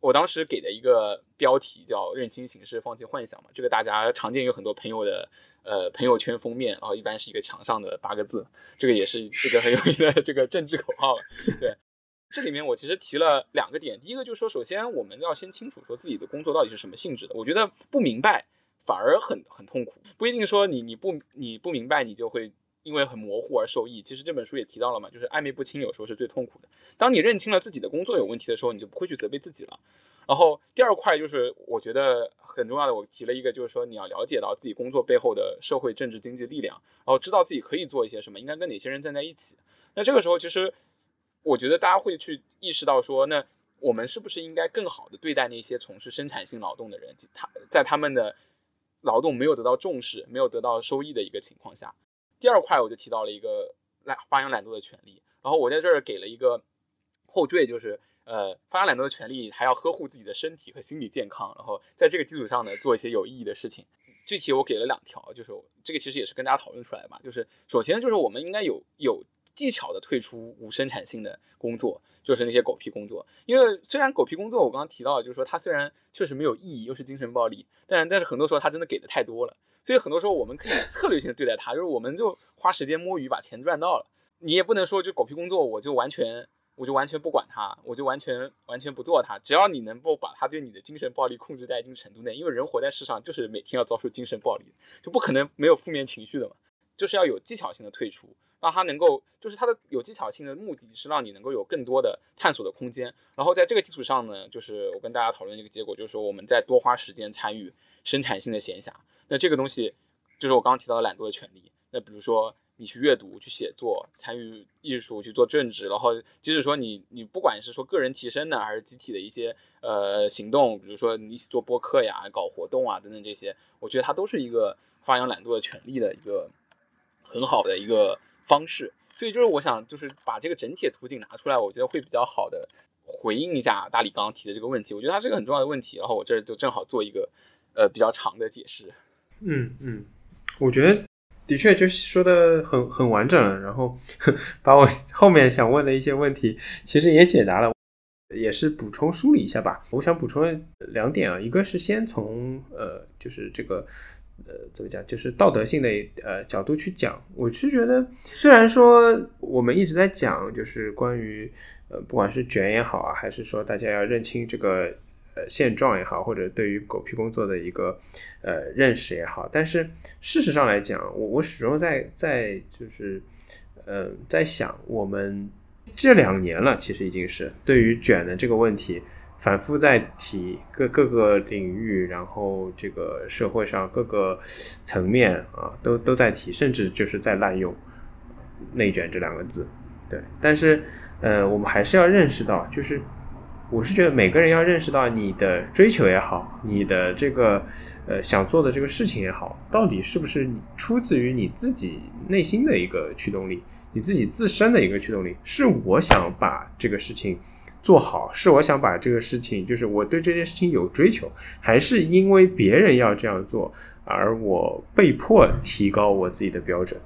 我当时给的一个标题叫“认清形势，放弃幻想”嘛，这个大家常见有很多朋友的呃朋友圈封面，然后一般是一个墙上的八个字，这个也是这个很有名的 *laughs* 这个政治口号。对，这里面我其实提了两个点，第一个就是说，首先我们要先清楚说自己的工作到底是什么性质的。我觉得不明白反而很很痛苦，不一定说你你不你不明白你就会。因为很模糊而受益，其实这本书也提到了嘛，就是暧昧不清有时候是最痛苦的。当你认清了自己的工作有问题的时候，你就不会去责备自己了。然后第二块就是我觉得很重要的，我提了一个，就是说你要了解到自己工作背后的社会、政治、经济力量，然后知道自己可以做一些什么，应该跟哪些人站在一起。那这个时候，其实我觉得大家会去意识到说，那我们是不是应该更好的对待那些从事生产性劳动的人？他在他们的劳动没有得到重视、没有得到收益的一个情况下。第二块我就提到了一个懒发扬懒惰的权利，然后我在这儿给了一个后缀，就是呃发扬懒惰的权利还要呵护自己的身体和心理健康，然后在这个基础上呢做一些有意义的事情。具体我给了两条，就是这个其实也是跟大家讨论出来的嘛，就是首先就是我们应该有有技巧的退出无生产性的工作，就是那些狗屁工作。因为虽然狗屁工作我刚刚提到，就是说它虽然确实没有意义，又是精神暴力，但但是很多时候它真的给的太多了。所以很多时候我们可以策略性的对待它，就是我们就花时间摸鱼把钱赚到了。你也不能说就狗屁工作我就完全我就完全不管它，我就完全完全不做它。只要你能够把它对你的精神暴力控制在一定程度内，因为人活在世上就是每天要遭受精神暴力，就不可能没有负面情绪的嘛。就是要有技巧性的退出，让它能够就是它的有技巧性的目的是让你能够有更多的探索的空间。然后在这个基础上呢，就是我跟大家讨论一个结果，就是说我们再多花时间参与生产性的闲暇。那这个东西，就是我刚刚提到的懒惰的权利。那比如说，你去阅读、去写作、参与艺术、去做政治，然后即使说你你不管是说个人提升呢，还是集体的一些呃行动，比如说你一起做播客呀、搞活动啊等等这些，我觉得它都是一个发扬懒惰的权利的一个很好的一个方式。所以就是我想就是把这个整体的图景拿出来，我觉得会比较好的回应一下大理刚刚提的这个问题。我觉得它是个很重要的问题，然后我这就正好做一个呃比较长的解释。嗯嗯，我觉得的确就是说的很很完整了，然后把我后面想问的一些问题其实也解答了，也是补充梳理一下吧。我想补充两点啊，一个是先从呃就是这个呃怎么讲，就是道德性的呃角度去讲。我是觉得虽然说我们一直在讲，就是关于呃不管是卷也好啊，还是说大家要认清这个。呃，现状也好，或者对于狗屁工作的一个呃认识也好，但是事实上来讲，我我始终在在就是呃在想，我们这两年了，其实已经是对于卷的这个问题反复在提各各个领域，然后这个社会上各个层面啊，都都在提，甚至就是在滥用内卷这两个字，对，但是呃，我们还是要认识到，就是。我是觉得每个人要认识到你的追求也好，你的这个呃想做的这个事情也好，到底是不是出自于你自己内心的一个驱动力，你自己自身的一个驱动力，是我想把这个事情做好，是我想把这个事情，就是我对这件事情有追求，还是因为别人要这样做而我被迫提高我自己的标准？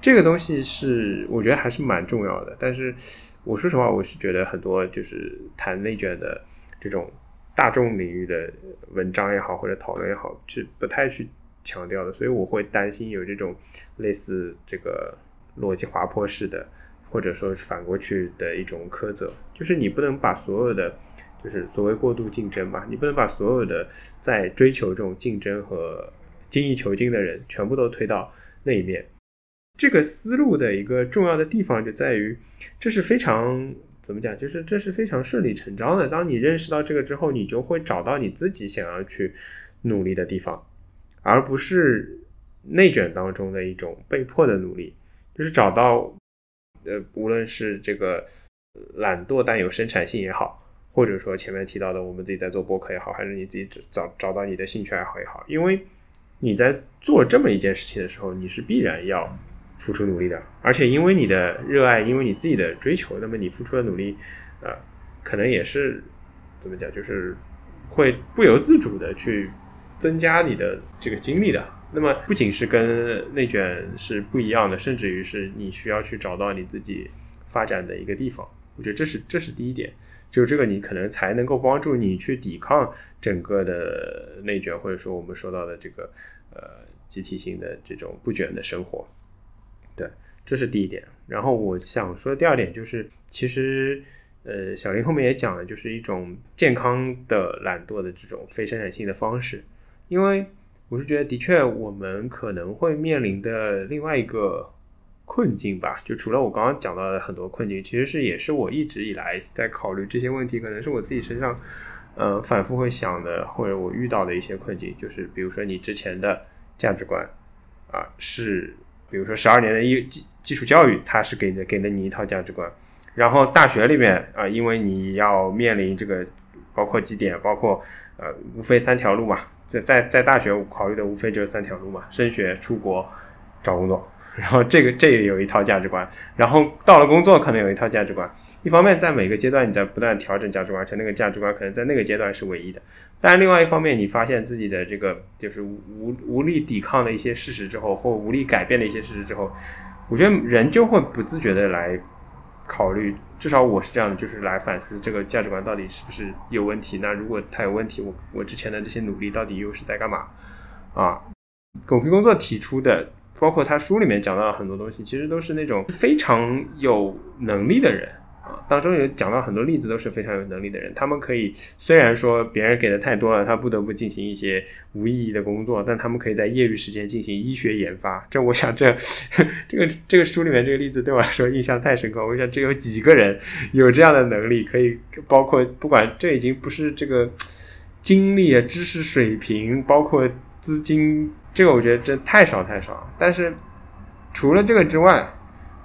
这个东西是我觉得还是蛮重要的，但是。我说实话，我是觉得很多就是谈内卷的这种大众领域的文章也好，或者讨论也好，是不太去强调的，所以我会担心有这种类似这个逻辑滑坡式的，或者说反过去的一种苛责，就是你不能把所有的，就是所谓过度竞争嘛，你不能把所有的在追求这种竞争和精益求精的人全部都推到那一面。这个思路的一个重要的地方就在于，这是非常怎么讲？就是这是非常顺理成章的。当你认识到这个之后，你就会找到你自己想要去努力的地方，而不是内卷当中的一种被迫的努力。就是找到，呃，无论是这个懒惰但有生产性也好，或者说前面提到的我们自己在做播客也好，还是你自己找找到你的兴趣爱好也好，因为你在做这么一件事情的时候，你是必然要付出努力的，而且因为你的热爱，因为你自己的追求，那么你付出的努力，呃，可能也是怎么讲，就是会不由自主的去增加你的这个精力的。那么不仅是跟内卷是不一样的，甚至于是你需要去找到你自己发展的一个地方。我觉得这是这是第一点，就这个你可能才能够帮助你去抵抗整个的内卷，或者说我们说到的这个呃集体性的这种不卷的生活。对，这是第一点。然后我想说的第二点就是，其实呃小林后面也讲了，就是一种健康的懒惰的这种非生产性的方式，因为。我是觉得，的确，我们可能会面临的另外一个困境吧，就除了我刚刚讲到的很多困境，其实是也是我一直以来在考虑这些问题，可能是我自己身上，呃，反复会想的，或者我遇到的一些困境，就是比如说你之前的价值观，啊，是比如说十二年的一基基础教育，它是给的给了你一套价值观，然后大学里面啊，因为你要面临这个包括几点，包括呃，无非三条路嘛。在在在大学考虑的无非就是三条路嘛，升学、出国、找工作。然后这个这也有一套价值观，然后到了工作可能有一套价值观。一方面在每个阶段你在不断调整价值观，而且那个价值观可能在那个阶段是唯一的。但另外一方面，你发现自己的这个就是无无力抵抗的一些事实之后，或无力改变的一些事实之后，我觉得人就会不自觉的来考虑。至少我是这样的，就是来反思这个价值观到底是不是有问题。那如果它有问题，我我之前的这些努力到底又是在干嘛？啊，狗皮工作提出的，包括他书里面讲到的很多东西，其实都是那种非常有能力的人。当中有讲到很多例子，都是非常有能力的人。他们可以虽然说别人给的太多了，他不得不进行一些无意义的工作，但他们可以在业余时间进行医学研发。这我想，这 *laughs* 这个这个书里面这个例子对我来说印象太深刻。我想，这有几个人有这样的能力，可以包括不管这已经不是这个精力啊、知识水平，包括资金，这个我觉得这太少太少。但是除了这个之外，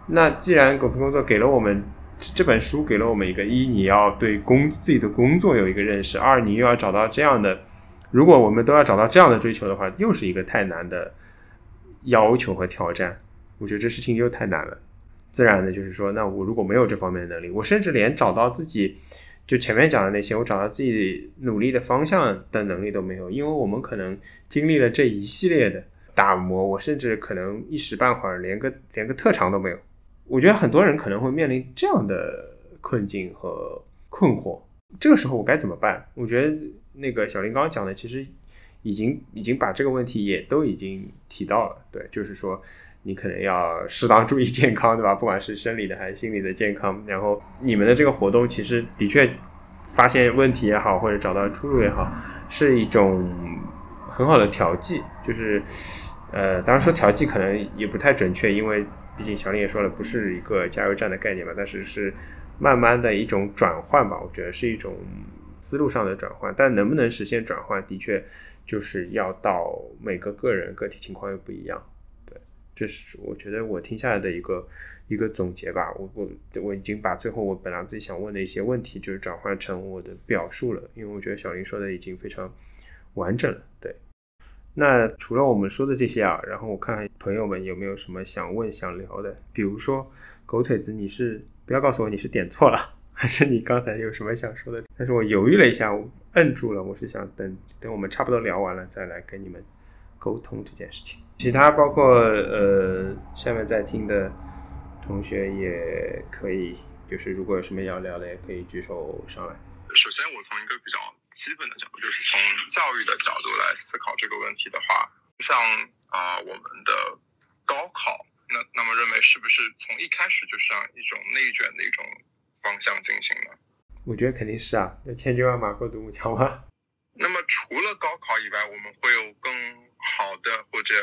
那既然狗皮工作给了我们。这本书给了我们一个一，你要对工自己的工作有一个认识；二，你又要找到这样的，如果我们都要找到这样的追求的话，又是一个太难的要求和挑战。我觉得这事情又太难了。自然的就是说，那我如果没有这方面的能力，我甚至连找到自己就前面讲的那些，我找到自己努力的方向的能力都没有。因为我们可能经历了这一系列的打磨，我甚至可能一时半会儿连个连个特长都没有。我觉得很多人可能会面临这样的困境和困惑，这个时候我该怎么办？我觉得那个小林刚刚讲的，其实已经已经把这个问题也都已经提到了。对，就是说你可能要适当注意健康，对吧？不管是生理的还是心理的健康。然后你们的这个活动其实的确发现问题也好，或者找到出路也好，是一种很好的调剂。就是呃，当然说调剂可能也不太准确，因为。毕竟小林也说了，不是一个加油站的概念嘛，但是是慢慢的一种转换吧，我觉得是一种思路上的转换。但能不能实现转换，的确就是要到每个个人个体情况又不一样。对，这是我觉得我听下来的一个一个总结吧。我我我已经把最后我本来自己想问的一些问题，就是转换成我的表述了，因为我觉得小林说的已经非常完整了。对。那除了我们说的这些啊，然后我看看朋友们有没有什么想问、想聊的。比如说，狗腿子，你是不要告诉我你是点错了，还是你刚才有什么想说的？但是我犹豫了一下，我摁住了。我是想等等我们差不多聊完了再来跟你们沟通这件事情。其他包括呃下面在听的同学也可以，就是如果有什么要聊的，也可以举手上来。首先，我从一个比较。基本的角度就是从教育的角度来思考这个问题的话，像啊我们的高考，那那么认为是不是从一开始就是一种内卷的一种方向进行呢？我觉得肯定是啊，那千军万马过独木桥吗？*laughs* 那么除了高考以外，我们会有更好的或者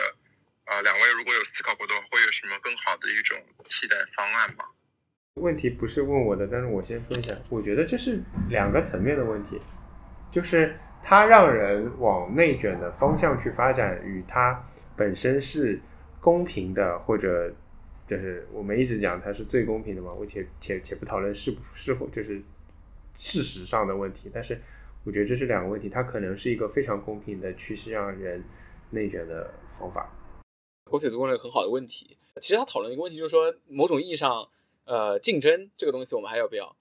啊两位如果有思考过的话，会有什么更好的一种替代方案吗？问题不是问我的，但是我先说一下，我觉得这是两个层面的问题。就是它让人往内卷的方向去发展，与它本身是公平的，或者就是我们一直讲它是最公平的嘛。我且且且不讨论是是否就是事实上的问题。但是我觉得这是两个问题，它可能是一个非常公平的趋势让人内卷的方法。狗腿子问了一个很好的问题，其实他讨论一个问题，就是说某种意义上，呃，竞争这个东西我们还要不要？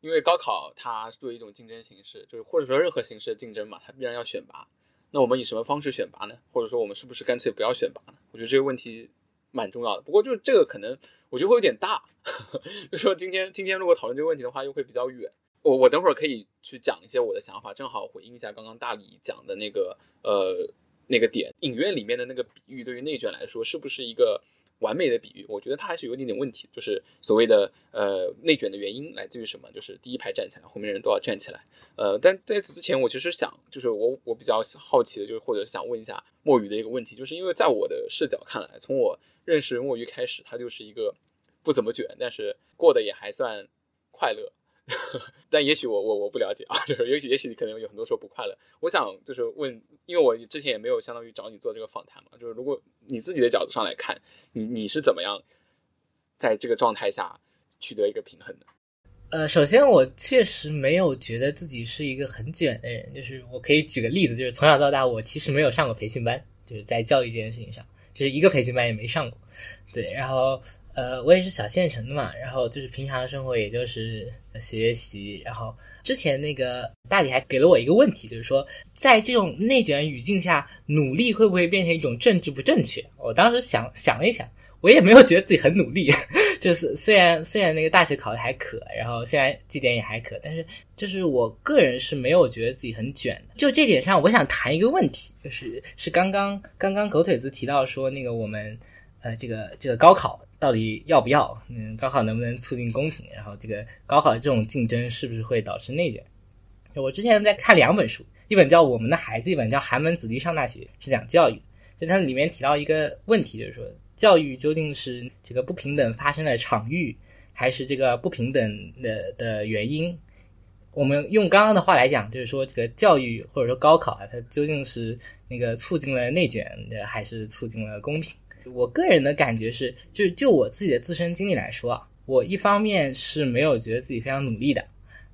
因为高考它作为一种竞争形式，就是或者说任何形式的竞争嘛，它必然要选拔。那我们以什么方式选拔呢？或者说我们是不是干脆不要选拔呢？我觉得这个问题蛮重要的。不过就是这个可能我觉得会有点大，*laughs* 就说今天今天如果讨论这个问题的话，又会比较远。我我等会儿可以去讲一些我的想法，正好回应一下刚刚大理讲的那个呃那个点，影院里面的那个比喻对于内卷来说是不是一个？完美的比喻，我觉得它还是有一点点问题。就是所谓的呃内卷的原因来自于什么？就是第一排站起来，后面人都要站起来。呃，但在此之前，我其实想，就是我我比较好奇的，就是或者想问一下墨鱼的一个问题，就是因为在我的视角看来，从我认识墨鱼开始，他就是一个不怎么卷，但是过得也还算快乐。*laughs* 但也许我我我不了解啊，就是也许也许你可能有很多时候不快乐。我想就是问，因为我之前也没有相当于找你做这个访谈嘛，就是如果你自己的角度上来看，你你是怎么样在这个状态下取得一个平衡的？呃，首先我确实没有觉得自己是一个很卷的人，就是我可以举个例子，就是从小到大我其实没有上过培训班，就是在教育这件事情上，就是一个培训班也没上过。对，然后。呃，我也是小县城的嘛，然后就是平常生活，也就是学习。然后之前那个大理还给了我一个问题，就是说，在这种内卷语境下，努力会不会变成一种政治不正确？我当时想想了一想，我也没有觉得自己很努力，*laughs* 就是虽然虽然那个大学考的还可，然后虽然绩点也还可，但是就是我个人是没有觉得自己很卷的。就这点上，我想谈一个问题，就是是刚刚刚刚狗腿子提到说那个我们呃这个这个高考。到底要不要？嗯，高考能不能促进公平？然后这个高考的这种竞争是不是会导致内卷？我之前在看两本书，一本叫《我们的孩子》，一本叫《寒门子弟上大学》，是讲教育。就它里面提到一个问题，就是说教育究竟是这个不平等发生的场域，还是这个不平等的的原因？我们用刚刚的话来讲，就是说这个教育或者说高考啊，它究竟是那个促进了内卷，还是促进了公平？我个人的感觉是，就就我自己的自身经历来说啊，我一方面是没有觉得自己非常努力的，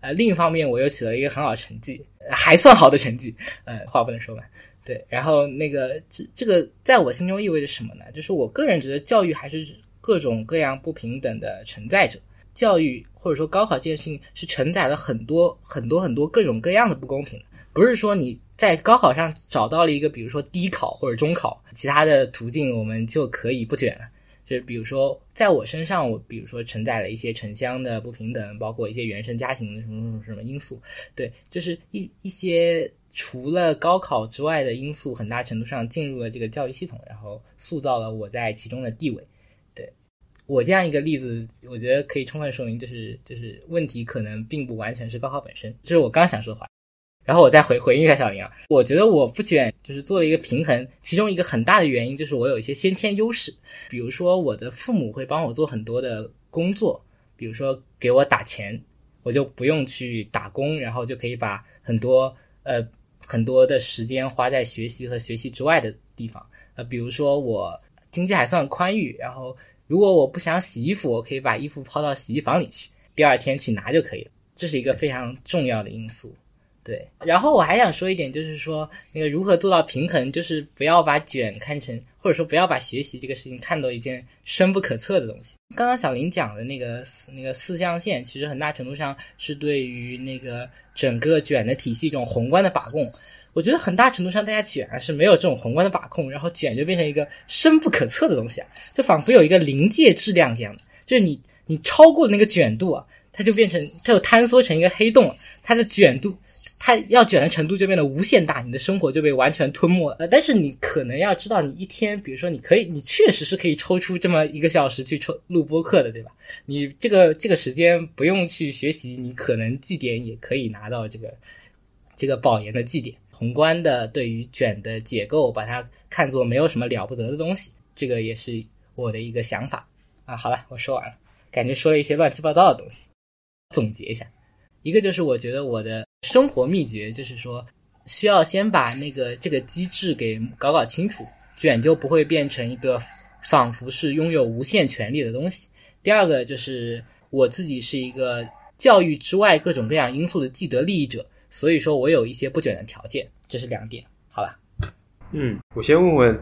呃，另一方面我又取了一个很好的成绩，还算好的成绩，呃，话不能说完，对，然后那个这这个在我心中意味着什么呢？就是我个人觉得教育还是各种各样不平等的承载者，教育或者说高考这件事情是承载了很多很多很多各种各样的不公平，不是说你。在高考上找到了一个，比如说低考或者中考，其他的途径我们就可以不卷了。就是比如说，在我身上，我比如说承载了一些城乡的不平等，包括一些原生家庭的什么什么什么因素。对，就是一一些除了高考之外的因素，很大程度上进入了这个教育系统，然后塑造了我在其中的地位。对我这样一个例子，我觉得可以充分说明，就是就是问题可能并不完全是高考本身。这是我刚想说的话。然后我再回回应一下小林啊，我觉得我不卷就是做了一个平衡，其中一个很大的原因就是我有一些先天优势，比如说我的父母会帮我做很多的工作，比如说给我打钱，我就不用去打工，然后就可以把很多呃很多的时间花在学习和学习之外的地方，呃，比如说我经济还算宽裕，然后如果我不想洗衣服，我可以把衣服抛到洗衣房里去，第二天去拿就可以了，这是一个非常重要的因素。对，然后我还想说一点，就是说那个如何做到平衡，就是不要把卷看成，或者说不要把学习这个事情看作一件深不可测的东西。刚刚小林讲的那个那个四象限，其实很大程度上是对于那个整个卷的体系一种宏观的把控。我觉得很大程度上大家卷是没有这种宏观的把控，然后卷就变成一个深不可测的东西啊，就仿佛有一个临界质量一样的，就是你你超过那个卷度啊，它就变成它就坍缩成一个黑洞了，它的卷度。它要卷的程度就变得无限大，你的生活就被完全吞没了。呃，但是你可能要知道，你一天，比如说，你可以，你确实是可以抽出这么一个小时去抽录播课的，对吧？你这个这个时间不用去学习，你可能绩点也可以拿到这个这个保研的绩点。宏观的对于卷的解构，把它看作没有什么了不得的东西，这个也是我的一个想法啊。好了，我说完了，感觉说了一些乱七八糟的东西。总结一下，一个就是我觉得我的。生活秘诀就是说，需要先把那个这个机制给搞搞清楚，卷就不会变成一个仿佛是拥有无限权力的东西。第二个就是我自己是一个教育之外各种各样因素的既得利益者，所以说我有一些不卷的条件，这是两点，好吧？嗯，我先问问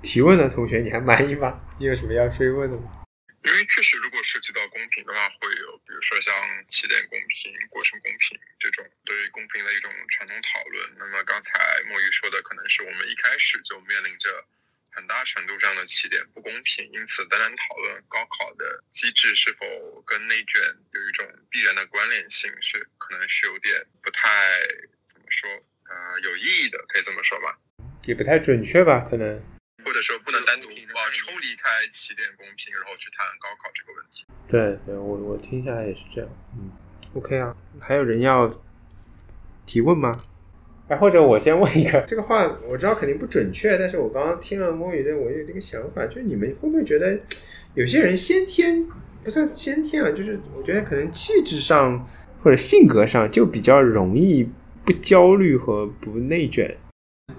提问的同学，你还满意吗？你有什么要追问的吗？因为确实，如果涉及到公平的话，会有比如说像起点公平、过程公平这种对于公平的一种传统讨论。那么刚才墨鱼说的，可能是我们一开始就面临着很大程度上的起点不公平，因此单单讨论高考的机制是否跟内卷有一种必然的关联性，是可能是有点不太怎么说，呃，有意义的，可以这么说吧。也不太准确吧？可能。或者说不能单独啊抽离开起点公平，然后去谈高考这个问题。对对，我我听下来也是这样。嗯，OK 啊，还有人要提问吗？哎，或者我先问一个，*laughs* 这个话我知道肯定不准确，但是我刚刚听了摸鱼的，我有这个想法，就是你们会不会觉得有些人先天不算先天啊，就是我觉得可能气质上或者性格上就比较容易不焦虑和不内卷。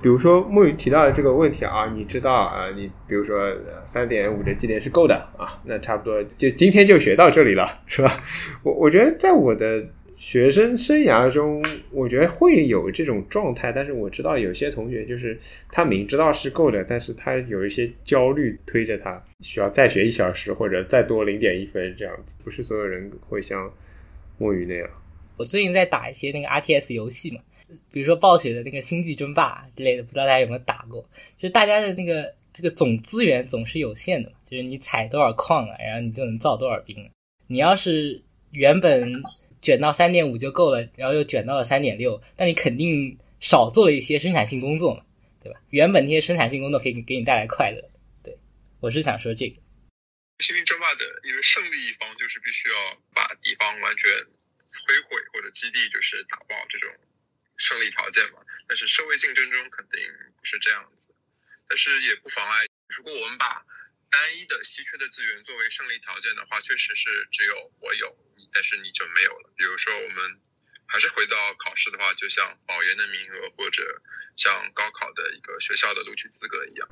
比如说木鱼提到的这个问题啊，你知道啊，你比如说三点五的绩点是够的啊，那差不多就今天就学到这里了，是吧？我我觉得在我的学生生涯中，我觉得会有这种状态，但是我知道有些同学就是他明知道是够的，但是他有一些焦虑推着他需要再学一小时或者再多零点一分这样子，不是所有人会像墨鱼那样。我最近在打一些那个 RTS 游戏嘛。比如说暴雪的那个星际争霸之类的，不知道大家有没有打过？就是大家的那个这个总资源总是有限的，就是你采多少矿啊，然后你就能造多少兵。你要是原本卷到三点五就够了，然后又卷到了三点六，那你肯定少做了一些生产性工作嘛，对吧？原本那些生产性工作可以给你带来快乐。对，我是想说这个。星际争霸的，因为胜利一方就是必须要把敌方完全摧毁或者基地就是打爆这种。胜利条件嘛，但是社会竞争中肯定不是这样子，但是也不妨碍，如果我们把单一的稀缺的资源作为胜利条件的话，确实是只有我有你，但是你就没有了。比如说我们还是回到考试的话，就像保研的名额或者像高考的一个学校的录取资格一样。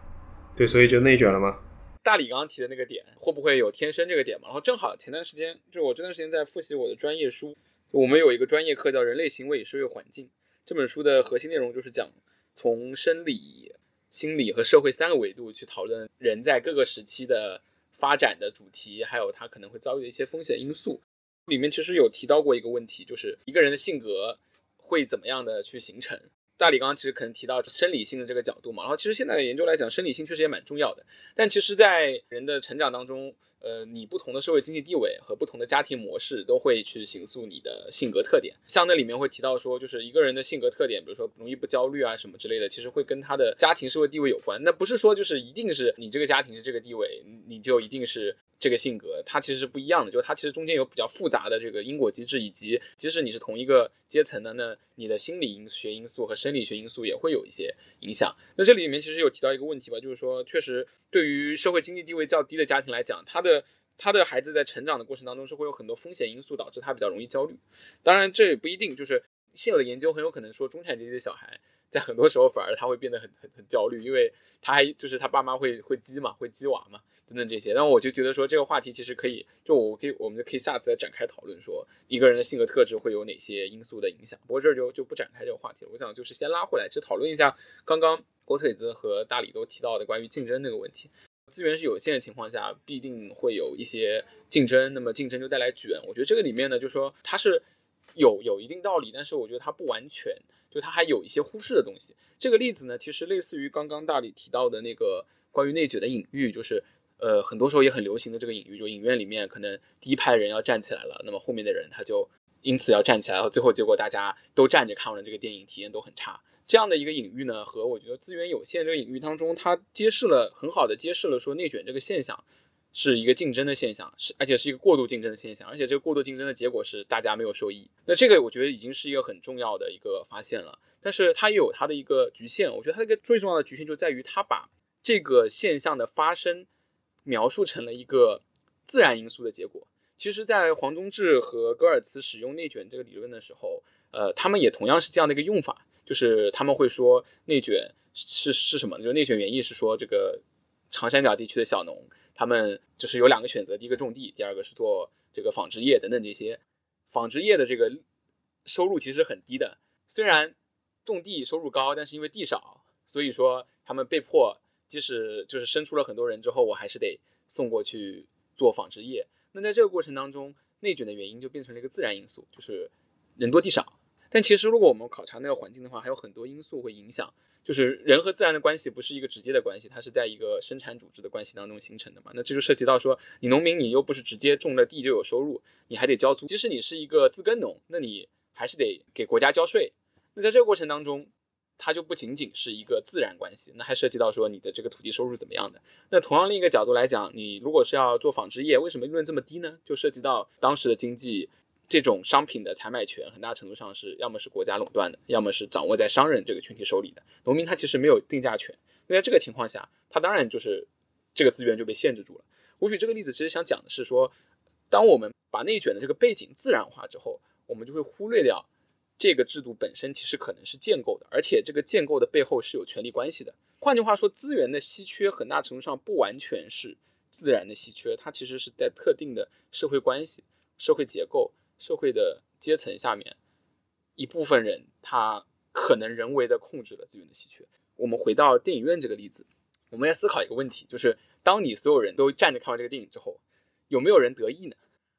对，所以就内卷了吗？大理刚刚提的那个点，会不会有天生这个点嘛？然后正好前段时间，就我这段时间在复习我的专业书，我们有一个专业课叫人类行为与社会环境。这本书的核心内容就是讲从生理、心理和社会三个维度去讨论人在各个时期的发展的主题，还有他可能会遭遇的一些风险因素。里面其实有提到过一个问题，就是一个人的性格会怎么样的去形成。大理刚刚其实可能提到生理性的这个角度嘛，然后其实现在的研究来讲，生理性确实也蛮重要的。但其实，在人的成长当中，呃，你不同的社会经济地位和不同的家庭模式都会去形塑你的性格特点。像那里面会提到说，就是一个人的性格特点，比如说容易不焦虑啊什么之类的，其实会跟他的家庭社会地位有关。那不是说就是一定是你这个家庭是这个地位，你就一定是。这个性格，它其实是不一样的，就是它其实中间有比较复杂的这个因果机制，以及即使你是同一个阶层的，那你的心理因学因素和生理学因素也会有一些影响。那这里面其实有提到一个问题吧，就是说，确实对于社会经济地位较低的家庭来讲，他的他的孩子在成长的过程当中是会有很多风险因素导致他比较容易焦虑。当然，这也不一定，就是现有的研究很有可能说中产阶级的小孩。在很多时候，反而他会变得很很很焦虑，因为他还就是他爸妈会会激嘛，会激娃嘛，等等这些。那我就觉得说这个话题其实可以，就我可以，我们就可以下次再展开讨论，说一个人的性格特质会有哪些因素的影响。不过这儿就就不展开这个话题了。我想就是先拉回来，就讨论一下刚刚火腿子和大理都提到的关于竞争那个问题。资源是有限的情况下，必定会有一些竞争，那么竞争就带来卷。我觉得这个里面呢，就说它是有有一定道理，但是我觉得它不完全。就它还有一些忽视的东西。这个例子呢，其实类似于刚刚大理提到的那个关于内卷的隐喻，就是呃，很多时候也很流行的这个隐喻，就影院里面可能第一排人要站起来了，那么后面的人他就因此要站起来，然后最后结果大家都站着看完了这个电影，体验都很差。这样的一个隐喻呢，和我觉得资源有限这个隐喻当中，它揭示了很好的揭示了说内卷这个现象。是一个竞争的现象，是而且是一个过度竞争的现象，而且这个过度竞争的结果是大家没有受益。那这个我觉得已经是一个很重要的一个发现了，但是它也有它的一个局限。我觉得它一个最重要的局限就在于它把这个现象的发生描述成了一个自然因素的结果。其实，在黄宗智和戈尔茨使用内卷这个理论的时候，呃，他们也同样是这样的一个用法，就是他们会说内卷是是什么？就是内卷原意是说这个长三角地区的小农。他们就是有两个选择，第一个种地，第二个是做这个纺织业等等这些。纺织业的这个收入其实很低的，虽然种地收入高，但是因为地少，所以说他们被迫，即使就是生出了很多人之后，我还是得送过去做纺织业。那在这个过程当中，内卷的原因就变成了一个自然因素，就是人多地少。但其实如果我们考察那个环境的话，还有很多因素会影响。就是人和自然的关系不是一个直接的关系，它是在一个生产组织的关系当中形成的嘛。那这就涉及到说，你农民你又不是直接种了地就有收入，你还得交租。即使你是一个自耕农，那你还是得给国家交税。那在这个过程当中，它就不仅仅是一个自然关系，那还涉及到说你的这个土地收入怎么样的。那同样另一个角度来讲，你如果是要做纺织业，为什么利润这么低呢？就涉及到当时的经济。这种商品的采买权很大程度上是要么是国家垄断的，要么是掌握在商人这个群体手里的。农民他其实没有定价权。那在这个情况下，他当然就是这个资源就被限制住了。我举这个例子，其实想讲的是说，当我们把内卷的这个背景自然化之后，我们就会忽略掉这个制度本身其实可能是建构的，而且这个建构的背后是有权力关系的。换句话说，资源的稀缺很大程度上不完全是自然的稀缺，它其实是在特定的社会关系、社会结构。社会的阶层下面，一部分人他可能人为的控制了资源的稀缺。我们回到电影院这个例子，我们要思考一个问题，就是当你所有人都站着看完这个电影之后，有没有人得意呢？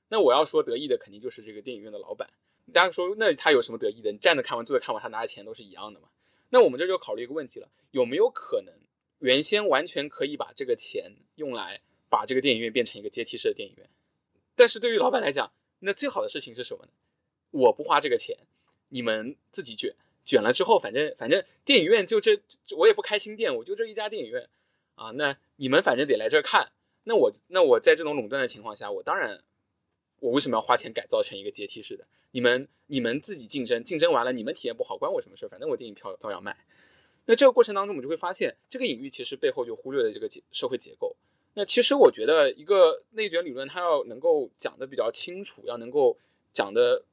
那我要说得意的肯定就是这个电影院的老板。大家说那他有什么得意的？你站着看完，坐着看完，他拿的钱都是一样的嘛？那我们这就考虑一个问题了，有没有可能原先完全可以把这个钱用来把这个电影院变成一个阶梯式的电影院？但是对于老板来讲，那最好的事情是什么呢？我不花这个钱，你们自己卷，卷了之后，反正反正电影院就这，我也不开新店，我就这一家电影院啊。那你们反正得来这儿看，那我那我在这种垄断的情况下，我当然，我为什么要花钱改造成一个阶梯式的？你们你们自己竞争，竞争完了你们体验不好，关我什么事？反正我电影票照样卖。那这个过程当中，我们就会发现，这个隐喻其实背后就忽略了这个结社会结构。那其实我觉得，一个内卷理论，它要能够讲得比较清楚，要能够讲得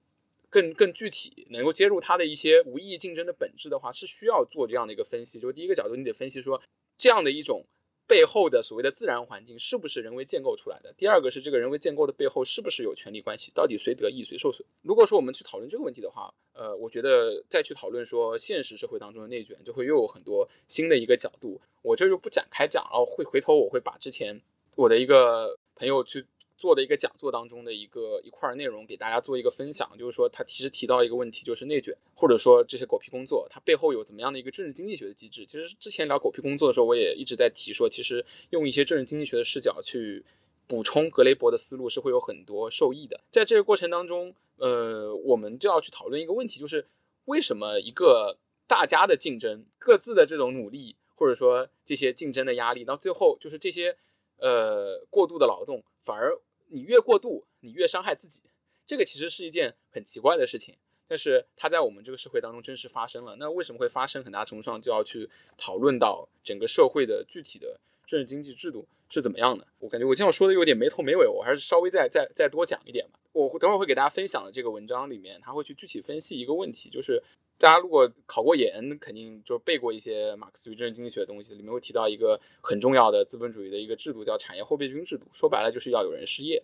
更更具体，能够接入它的一些无意义竞争的本质的话，是需要做这样的一个分析。就第一个角度，你得分析说，这样的一种。背后的所谓的自然环境是不是人为建构出来的？第二个是这个人为建构的背后是不是有权利关系？到底谁得益谁受损？如果说我们去讨论这个问题的话，呃，我觉得再去讨论说现实社会当中的内卷，就会又有很多新的一个角度。我这就不展开讲，然后会回头我会把之前我的一个朋友去。做的一个讲座当中的一个一块内容，给大家做一个分享，就是说他其实提到一个问题，就是内卷，或者说这些狗屁工作，它背后有怎么样的一个政治经济学的机制。其实之前聊狗屁工作的时候，我也一直在提说，其实用一些政治经济学的视角去补充格雷伯的思路，是会有很多受益的。在这个过程当中，呃，我们就要去讨论一个问题，就是为什么一个大家的竞争，各自的这种努力，或者说这些竞争的压力，到最后就是这些呃过度的劳动反而。你越过度，你越伤害自己，这个其实是一件很奇怪的事情，但是它在我们这个社会当中真实发生了。那为什么会发生？很大程度上就要去讨论到整个社会的具体的政治经济制度是怎么样的。我感觉我这样说的有点没头没尾，我还是稍微再再再多讲一点吧。我等会儿会给大家分享的这个文章里面，他会去具体分析一个问题，就是大家如果考过研，肯定就背过一些马克思主义政治经济学的东西，里面会提到一个很重要的资本主义的一个制度，叫产业后备军制度。说白了就是要有人失业。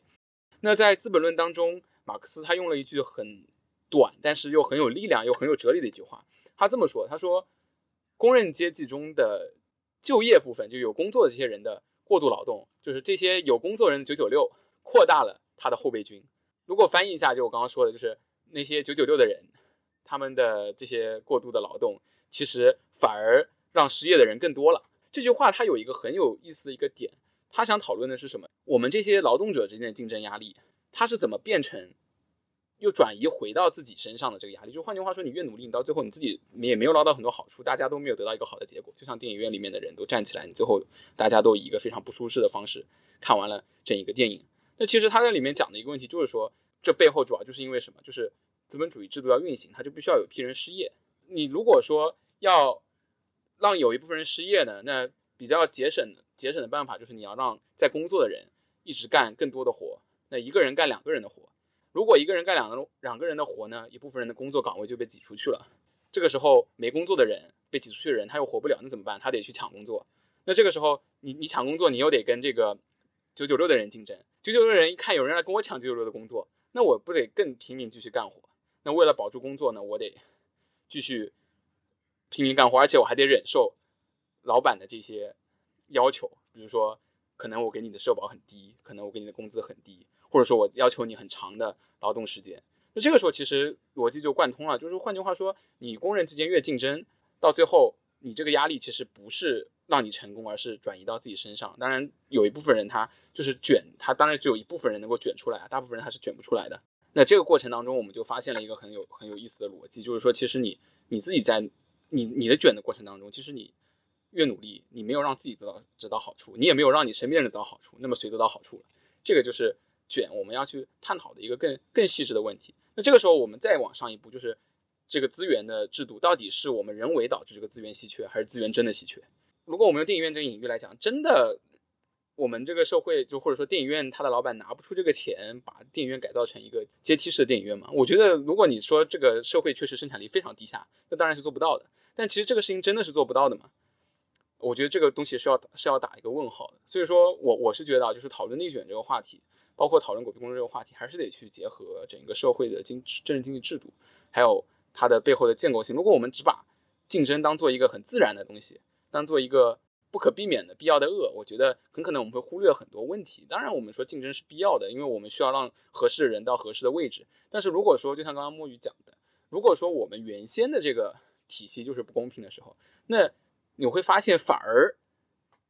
那在《资本论》当中，马克思他用了一句很短，但是又很有力量又很有哲理的一句话。他这么说：“他说，工人阶级中的就业部分，就有工作的这些人的过度劳动，就是这些有工作人的九九六，扩大了他的后备军。如果翻译一下，就我刚刚说的，就是那些九九六的人，他们的这些过度的劳动，其实反而让失业的人更多了。”这句话它有一个很有意思的一个点。他想讨论的是什么？我们这些劳动者之间的竞争压力，它是怎么变成又转移回到自己身上的这个压力？就换句话说，你越努力，你到最后你自己也没有捞到很多好处，大家都没有得到一个好的结果。就像电影院里面的人都站起来，你最后大家都以一个非常不舒适的方式看完了整一个电影。那其实他在里面讲的一个问题就是说，这背后主要就是因为什么？就是资本主义制度要运行，它就必须要有批人失业。你如果说要让有一部分人失业呢，那比较节省节省的办法就是你要让在工作的人一直干更多的活，那一个人干两个人的活，如果一个人干两个两个人的活呢，一部分人的工作岗位就被挤出去了。这个时候没工作的人被挤出去的人他又活不了，那怎么办？他得去抢工作。那这个时候你你抢工作，你又得跟这个九九六的人竞争，九九六的人一看有人来跟我抢九九六的工作，那我不得更拼命继续干活？那为了保住工作呢，我得继续拼命干活，而且我还得忍受老板的这些要求，比如说可能我给你的社保很低，可能我给你的工资很低，或者说我要求你很长的劳动时间。那这个时候其实逻辑就贯通了，就是换句话说，你工人之间越竞争，到最后你这个压力其实不是让你成功，而是转移到自己身上。当然有一部分人他就是卷，他当然只有一部分人能够卷出来，大部分人他是卷不出来的。那这个过程当中，我们就发现了一个很有很有意思的逻辑，就是说，其实你你自己在你你的卷的过程当中，其实你越努力，你没有让自己得到得到好处，你也没有让你身边人得到好处，那么谁得到好处了？这个就是卷我们要去探讨的一个更更细致的问题。那这个时候，我们再往上一步，就是这个资源的制度到底是我们人为导致这个资源稀缺，还是资源真的稀缺？如果我们用电影院这个隐喻来讲，真的，我们这个社会就或者说电影院，它的老板拿不出这个钱，把电影院改造成一个阶梯式的电影院嘛？我觉得，如果你说这个社会确实生产力非常低下，那当然是做不到的。但其实这个事情真的是做不到的嘛？我觉得这个东西是要是要打一个问号的。所以说我我是觉得啊，就是讨论内卷这个话题。包括讨论狗屁工作这个话题，还是得去结合整个社会的经政治经济制度，还有它的背后的建构性。如果我们只把竞争当做一个很自然的东西，当做一个不可避免的必要的恶，我觉得很可能我们会忽略很多问题。当然，我们说竞争是必要的，因为我们需要让合适的人到合适的位置。但是如果说，就像刚刚墨鱼讲的，如果说我们原先的这个体系就是不公平的时候，那你会发现反而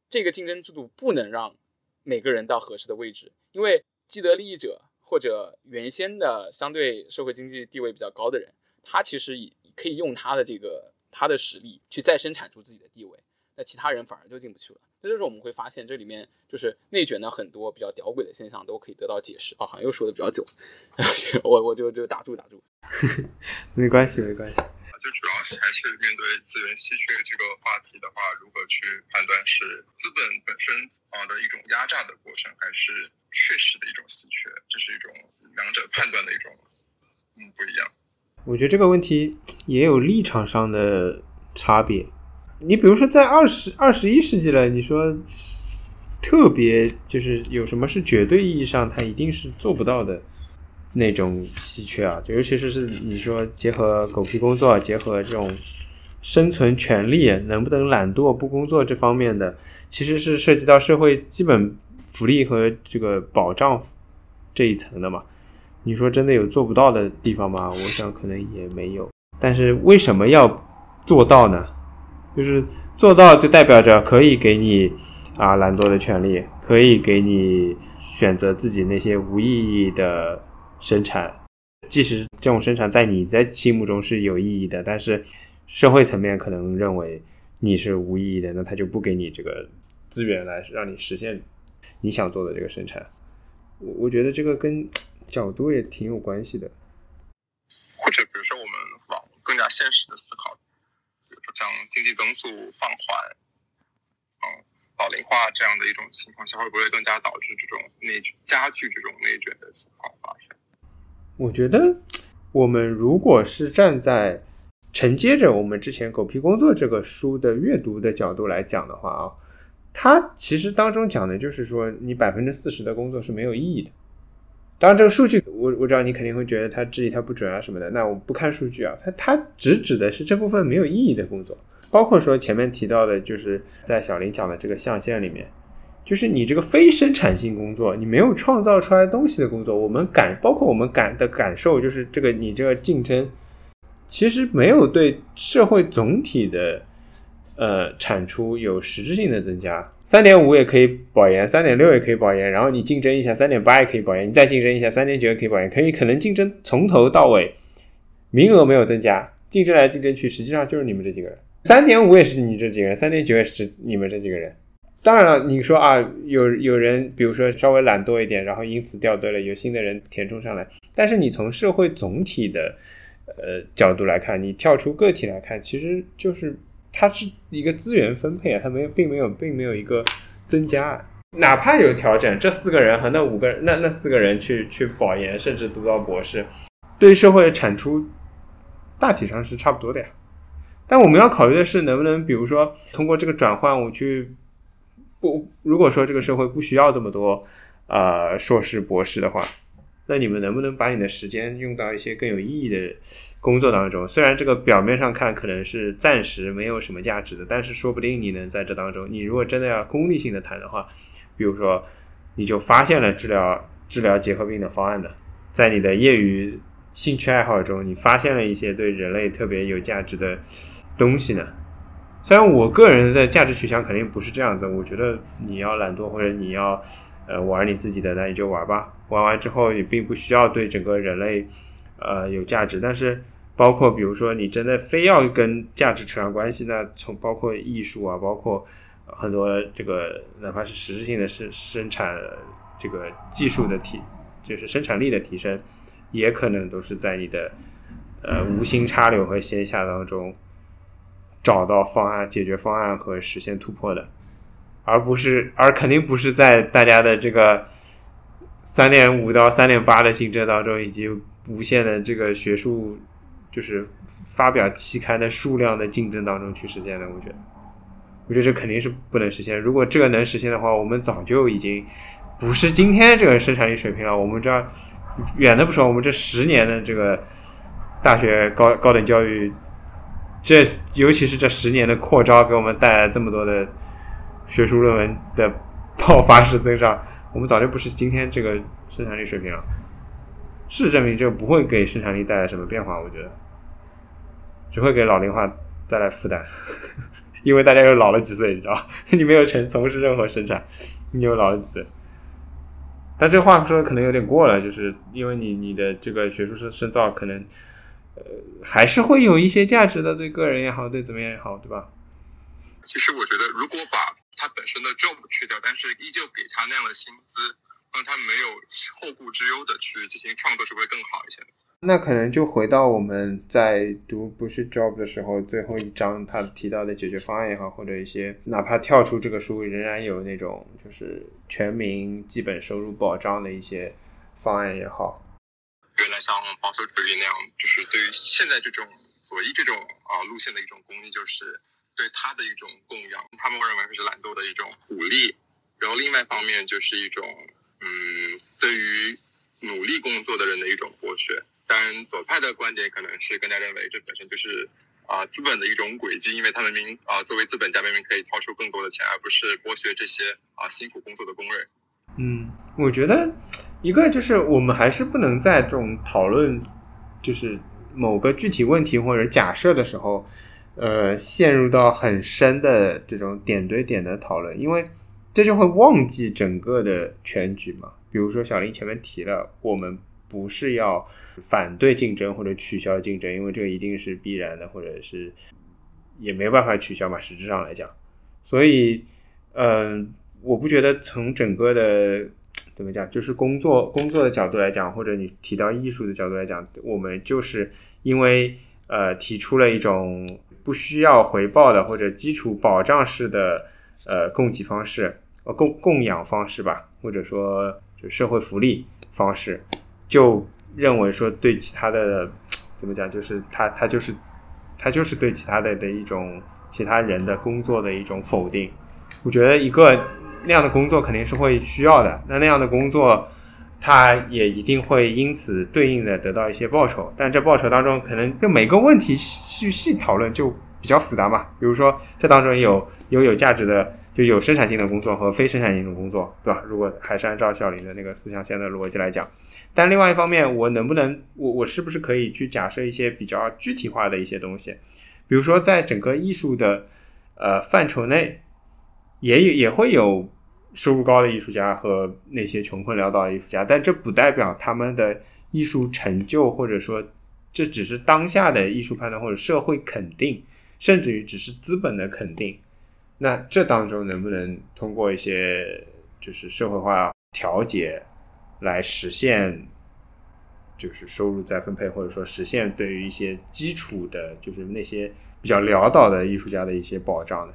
这个竞争制度不能让每个人到合适的位置，因为。既得利益者或者原先的相对社会经济地位比较高的人，他其实也可以用他的这个他的实力去再生产出自己的地位，那其他人反而就进不去了。那就是我们会发现这里面就是内卷的很多比较屌鬼的现象都可以得到解释。啊，好像又说的比较久，*laughs* 我我就就打住打住，*laughs* 没关系没关系。就主要是还是面对资源稀缺这个话题的话，如何去判断是资本本身啊的一种压榨的过程，还是确实的一种稀缺？这是一种两者判断的一种嗯不一样。我觉得这个问题也有立场上的差别。你比如说在二十二十一世纪了，你说特别就是有什么是绝对意义上它一定是做不到的？那种稀缺啊，就尤其是是你说结合狗屁工作，结合这种生存权利，能不能懒惰不工作这方面的，其实是涉及到社会基本福利和这个保障这一层的嘛。你说真的有做不到的地方吗？我想可能也没有。但是为什么要做到呢？就是做到就代表着可以给你啊懒惰的权利，可以给你选择自己那些无意义的。生产，即使这种生产在你的心目中是有意义的，但是社会层面可能认为你是无意义的，那他就不给你这个资源来让你实现你想做的这个生产。我我觉得这个跟角度也挺有关系的。或者比如说我们往更加现实的思，像经济增速放缓，嗯，老龄化这样的一种情况下，会不会更加导致这种内加剧这种内卷的情况发生？我觉得，我们如果是站在承接着我们之前《狗屁工作》这个书的阅读的角度来讲的话啊，它其实当中讲的就是说，你百分之四十的工作是没有意义的。当然，这个数据我我知道你肯定会觉得它质疑它不准啊什么的，那我不看数据啊，它它只指的是这部分没有意义的工作，包括说前面提到的，就是在小林讲的这个象限里面。就是你这个非生产性工作，你没有创造出来东西的工作，我们感包括我们感的感受，就是这个你这个竞争，其实没有对社会总体的呃产出有实质性的增加。三点五也可以保研，三点六也可以保研，然后你竞争一下，三点八也可以保研，你再竞争一下，三点九也可以保研，可以可能竞争从头到尾，名额没有增加，竞争来竞争去，实际上就是你们这几个人。三点五也是你这几个人，三点九也是你们这几个人。当然了，你说啊，有有人比如说稍微懒惰一点，然后因此掉队了，有新的人填充上来。但是你从社会总体的呃角度来看，你跳出个体来看，其实就是它是一个资源分配啊，它没有，并没有，并没有一个增加。哪怕有调整，这四个人和那五个人，那那四个人去去保研，甚至读到博士，对社会的产出大体上是差不多的呀。但我们要考虑的是，能不能比如说通过这个转换，我去。不，如果说这个社会不需要这么多呃硕士、博士的话，那你们能不能把你的时间用到一些更有意义的工作当中？虽然这个表面上看可能是暂时没有什么价值的，但是说不定你能在这当中，你如果真的要功利性的谈的话，比如说你就发现了治疗治疗结核病的方案的，在你的业余兴趣爱好中，你发现了一些对人类特别有价值的东西呢？虽然我个人的价值取向肯定不是这样子，我觉得你要懒惰或者你要呃玩你自己的，那你就玩吧。玩完之后也并不需要对整个人类呃有价值。但是包括比如说你真的非要跟价值扯上关系，那从包括艺术啊，包括很多这个哪怕是实质性的生生产这个技术的提，就是生产力的提升，也可能都是在你的呃无心插柳和闲暇当中。找到方案、解决方案和实现突破的，而不是，而肯定不是在大家的这个三点五到三点八的竞争当中，以及无限的这个学术就是发表期刊的数量的竞争当中去实现的。我觉得，我觉得这肯定是不能实现。如果这个能实现的话，我们早就已经不是今天这个生产力水平了。我们这远的不说，我们这十年的这个大学高高等教育。这尤其是这十年的扩招，给我们带来这么多的学术论文的爆发式增长，我们早就不是今天这个生产力水平了。事实证明，这不会给生产力带来什么变化，我觉得只会给老龄化带来负担，*laughs* 因为大家又老了几岁，你知道？*laughs* 你没有从从事任何生产，你又老了几岁。但这话说的可能有点过了，就是因为你你的这个学术深深造可能。呃，还是会有一些价值的，对个人也好，对怎么样也好，对吧？其实我觉得，如果把他本身的 job 去掉，但是依旧给他那样的薪资，让他没有后顾之忧的去进行创作，是会更好一些的。那可能就回到我们在读不是 job 的时候，最后一章他提到的解决方案也好，或者一些哪怕跳出这个书，仍然有那种就是全民基本收入保障的一些方案也好。原来像保守主义那样，就是对于现在这种左翼这种啊路线的一种公益，就是对他的一种供养。他们会认为这是懒惰的一种鼓励。然后另外一方面就是一种嗯，对于努力工作的人的一种剥削。当然，左派的观点可能是更加认为这本身就是啊资本的一种轨迹，因为他们明啊作为资本家明明可以掏出更多的钱，而不是剥削这些啊辛苦工作的工人。嗯，我觉得。一个就是我们还是不能在这种讨论，就是某个具体问题或者假设的时候，呃，陷入到很深的这种点对点的讨论，因为这就会忘记整个的全局嘛。比如说小林前面提了，我们不是要反对竞争或者取消竞争，因为这个一定是必然的，或者是也没办法取消嘛，实质上来讲。所以，嗯，我不觉得从整个的。怎么讲？就是工作工作的角度来讲，或者你提到艺术的角度来讲，我们就是因为呃提出了一种不需要回报的或者基础保障式的呃供给方式，呃供供养方式吧，或者说就社会福利方式，就认为说对其他的怎么讲，就是他他就是他就是对其他的的一种其他人的工作的一种否定。我觉得一个。那样的工作肯定是会需要的，那那样的工作，他也一定会因此对应的得到一些报酬，但这报酬当中可能就每个问题去细讨论就比较复杂嘛。比如说这当中有有有价值的，就有生产性的工作和非生产性的工作，对吧？如果还是按照小林的那个思想线的逻辑来讲，但另外一方面，我能不能我我是不是可以去假设一些比较具体化的一些东西？比如说在整个艺术的呃范畴内。也有也会有收入高的艺术家和那些穷困潦倒的艺术家，但这不代表他们的艺术成就，或者说这只是当下的艺术判断或者社会肯定，甚至于只是资本的肯定。那这当中能不能通过一些就是社会化调节来实现，就是收入再分配，或者说实现对于一些基础的，就是那些比较潦倒的艺术家的一些保障呢？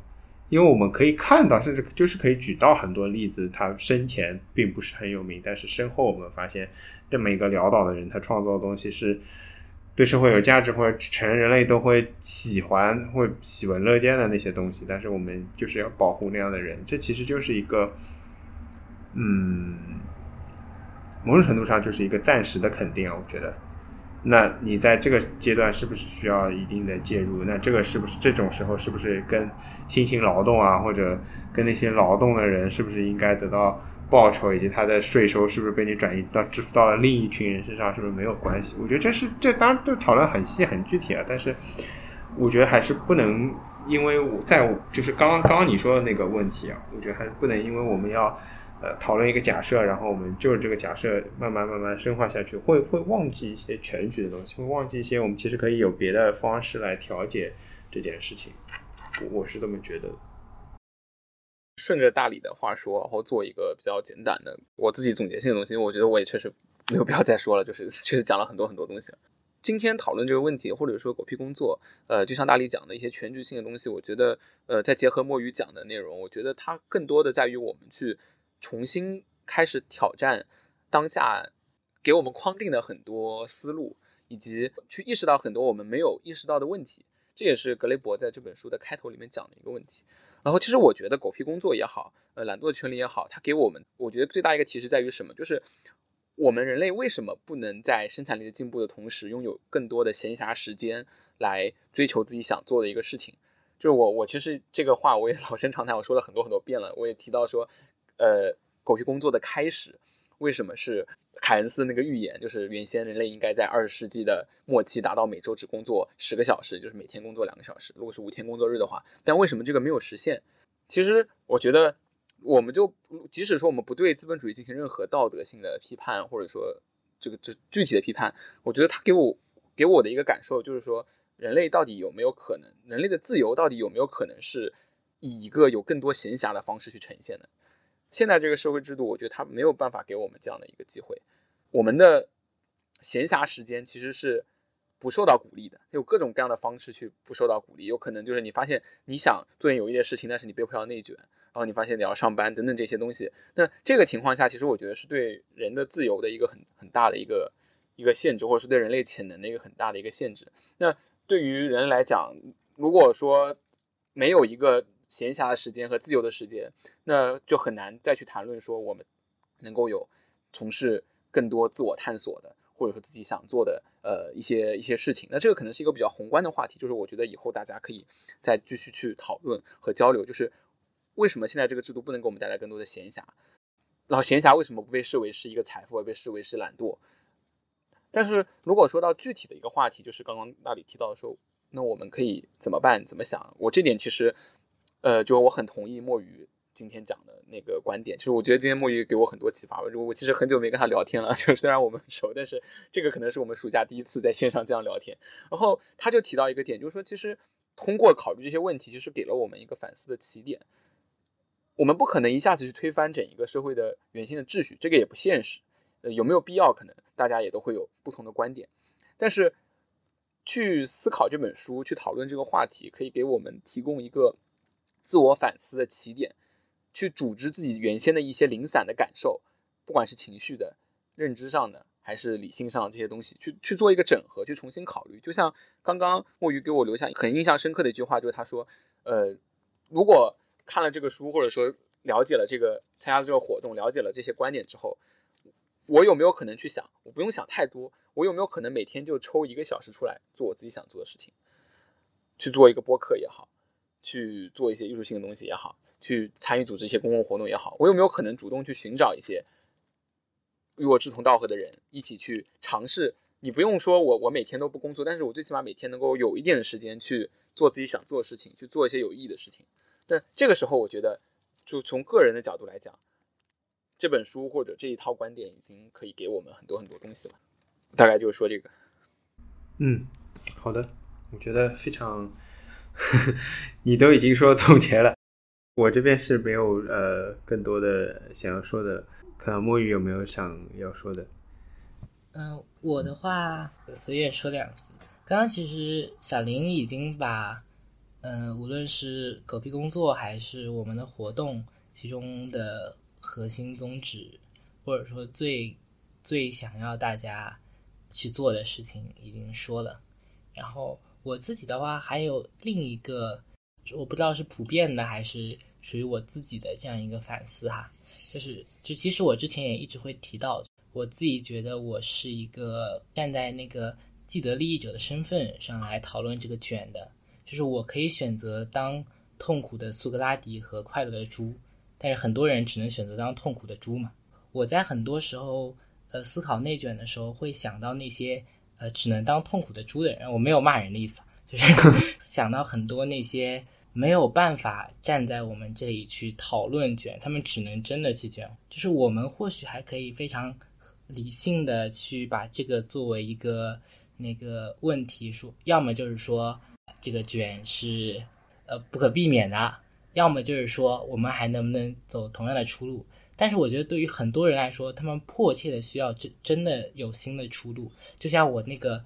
因为我们可以看到，甚至就是可以举到很多例子，他生前并不是很有名，但是身后我们发现这么一个潦倒的人，他创作的东西是对社会有价值，或者全人类都会喜欢或喜闻乐见的那些东西。但是我们就是要保护那样的人，这其实就是一个，嗯，某种程度上就是一个暂时的肯定啊，我觉得。那你在这个阶段是不是需要一定的介入？那这个是不是这种时候是不是跟辛勤劳动啊，或者跟那些劳动的人是不是应该得到报酬，以及他的税收是不是被你转移到支付到了另一群人身上，是不是没有关系？我觉得这是这当然就讨论很细很具体啊，但是我觉得还是不能因为我在就是刚刚刚刚你说的那个问题啊，我觉得还是不能因为我们要。呃，讨论一个假设，然后我们就是这个假设慢慢慢慢深化下去，会会忘记一些全局的东西，会忘记一些我们其实可以有别的方式来调节这件事情。我我是这么觉得。顺着大理的话说，然后做一个比较简短的我自己总结性的东西，我觉得我也确实没有必要再说了，就是 *laughs* 确实讲了很多很多东西。今天讨论这个问题，或者说狗屁工作，呃，就像大理讲的一些全局性的东西，我觉得，呃，再结合墨鱼讲的内容，我觉得它更多的在于我们去。重新开始挑战当下给我们框定的很多思路，以及去意识到很多我们没有意识到的问题。这也是格雷伯在这本书的开头里面讲的一个问题。然后，其实我觉得狗屁工作也好，呃，懒惰的权利也好，它给我们，我觉得最大一个提示在于什么？就是我们人类为什么不能在生产力的进步的同时，拥有更多的闲暇时间来追求自己想做的一个事情？就是我，我其实这个话我也老生常谈，我说了很多很多遍了，我也提到说。呃，狗屁工作的开始，为什么是凯恩斯那个预言？就是原先人类应该在二十世纪的末期达到每周只工作十个小时，就是每天工作两个小时。如果是五天工作日的话，但为什么这个没有实现？其实我觉得，我们就即使说我们不对资本主义进行任何道德性的批判，或者说这个这具体的批判，我觉得他给我给我的一个感受就是说，人类到底有没有可能？人类的自由到底有没有可能是以一个有更多闲暇的方式去呈现的？现在这个社会制度，我觉得它没有办法给我们这样的一个机会。我们的闲暇时间其实是不受到鼓励的，有各种各样的方式去不受到鼓励。有可能就是你发现你想做点有益的事情，但是你被迫要内卷，然后你发现你要上班等等这些东西。那这个情况下，其实我觉得是对人的自由的一个很很大的一个一个限制，或者是对人类潜能的一个很大的一个限制。那对于人来讲，如果说没有一个闲暇的时间和自由的时间，那就很难再去谈论说我们能够有从事更多自我探索的，或者说自己想做的呃一些一些事情。那这个可能是一个比较宏观的话题，就是我觉得以后大家可以再继续去讨论和交流，就是为什么现在这个制度不能给我们带来更多的闲暇？然后闲暇为什么不被视为是一个财富，而被视为是懒惰？但是如果说到具体的一个话题，就是刚刚那里提到说，那我们可以怎么办？怎么想？我这点其实。呃，就我很同意墨鱼今天讲的那个观点，其实我觉得今天墨鱼给我很多启发吧。我我其实很久没跟他聊天了，*laughs* 就虽然我们很熟，但是这个可能是我们暑假第一次在线上这样聊天。然后他就提到一个点，就是说其实通过考虑这些问题，其实给了我们一个反思的起点。我们不可能一下子去推翻整一个社会的原先的秩序，这个也不现实。呃，有没有必要？可能大家也都会有不同的观点，但是去思考这本书，去讨论这个话题，可以给我们提供一个。自我反思的起点，去组织自己原先的一些零散的感受，不管是情绪的、认知上的，还是理性上的这些东西，去去做一个整合，去重新考虑。就像刚刚墨鱼给我留下很印象深刻的一句话，就是他说：“呃，如果看了这个书，或者说了解了这个参加这个活动，了解了这些观点之后，我有没有可能去想？我不用想太多，我有没有可能每天就抽一个小时出来做我自己想做的事情，去做一个播客也好。”去做一些艺术性的东西也好，去参与组织一些公共活动也好，我有没有可能主动去寻找一些与我志同道合的人，一起去尝试？你不用说我我每天都不工作，但是我最起码每天能够有一点的时间去做自己想做的事情，去做一些有意义的事情。但这个时候，我觉得就从个人的角度来讲，这本书或者这一套观点已经可以给我们很多很多东西了。大概就是说这个。嗯，好的，我觉得非常。*laughs* 你都已经说总结了，我这边是没有呃更多的想要说的，看看墨鱼有没有想要说的。嗯，我的话随便说两句。刚刚其实小林已经把嗯无论是狗屁工作还是我们的活动其中的核心宗旨，或者说最最想要大家去做的事情已经说了，然后。我自己的话，还有另一个，我不知道是普遍的还是属于我自己的这样一个反思哈，就是就其实我之前也一直会提到，我自己觉得我是一个站在那个既得利益者的身份上来讨论这个卷的，就是我可以选择当痛苦的苏格拉底和快乐的猪，但是很多人只能选择当痛苦的猪嘛。我在很多时候呃思考内卷的时候，会想到那些呃只能当痛苦的猪的人，我没有骂人的意思，就是 *laughs* 想到很多那些。没有办法站在我们这里去讨论卷，他们只能真的去卷。就是我们或许还可以非常理性的去把这个作为一个那个问题说，要么就是说这个卷是呃不可避免的，要么就是说我们还能不能走同样的出路。但是我觉得对于很多人来说，他们迫切的需要真真的有新的出路。就像我那个。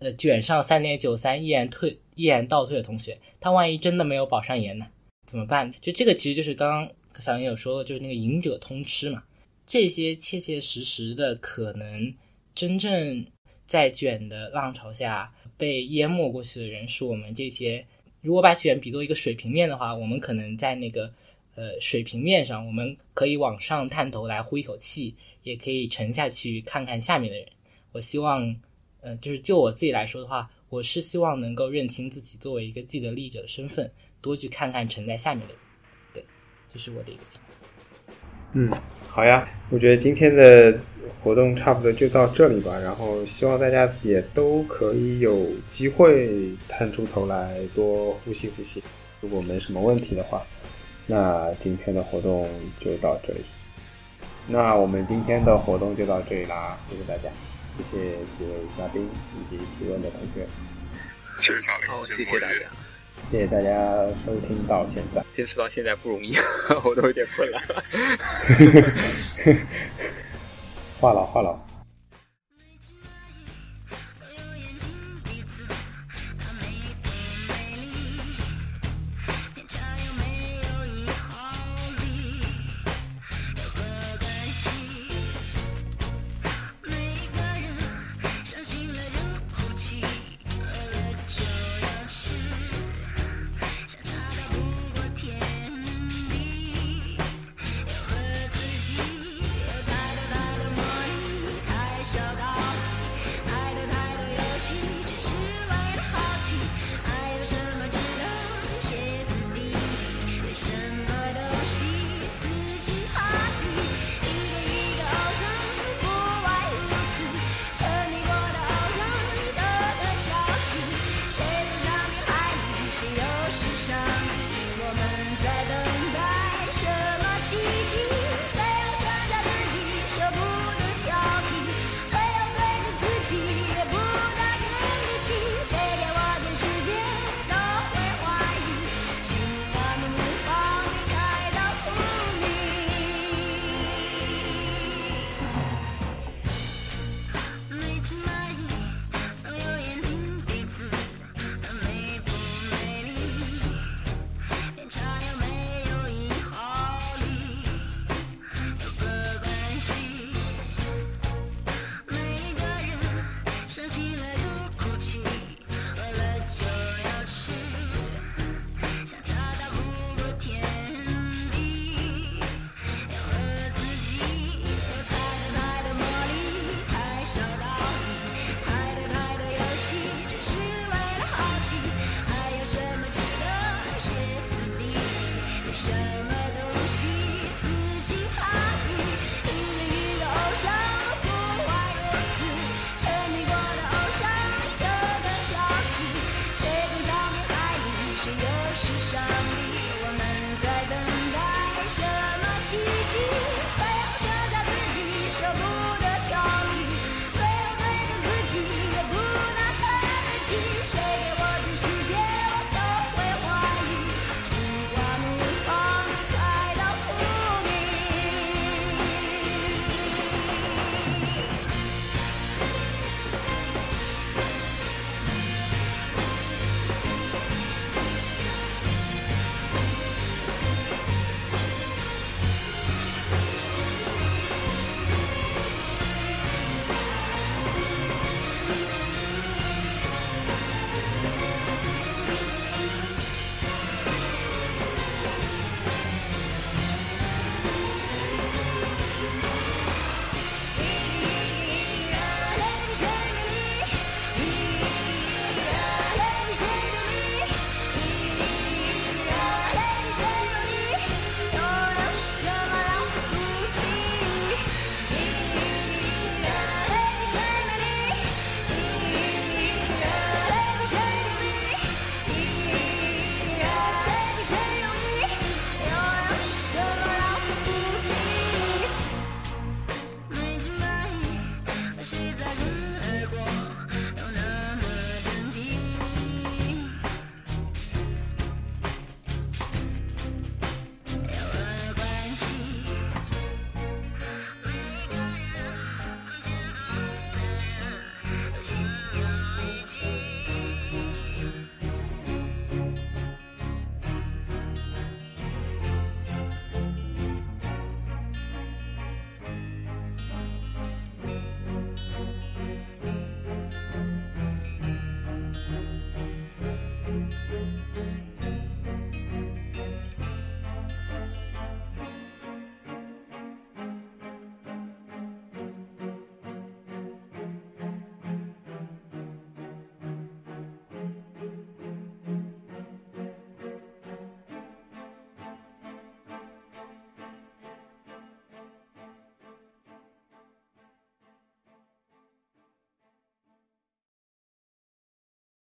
呃，卷上三点九三，依然退，依然倒退的同学，他万一真的没有保上研呢？怎么办？就这个其实就是刚刚小林有说，就是那个赢者通吃嘛。这些切切实实的可能，真正在卷的浪潮下被淹没过去的人，是我们这些。如果把卷比作一个水平面的话，我们可能在那个呃水平面上，我们可以往上探头来呼一口气，也可以沉下去看看下面的人。我希望。嗯，就是就我自己来说的话，我是希望能够认清自己作为一个既得利益者的身份，多去看看沉在下面的人。对，这是我的一个想法。嗯，好呀，我觉得今天的活动差不多就到这里吧。然后希望大家也都可以有机会探出头来，多呼吸呼吸。如果没什么问题的话，那今天的活动就到这里。那我们今天的活动就到这里啦，谢谢大家。谢谢几位嘉宾以及提问的同学，谢谢小林，好，谢谢大家，谢谢大家收听到现在，坚持到现在不容易，*laughs* 我都有点困了，*laughs* 话痨话痨。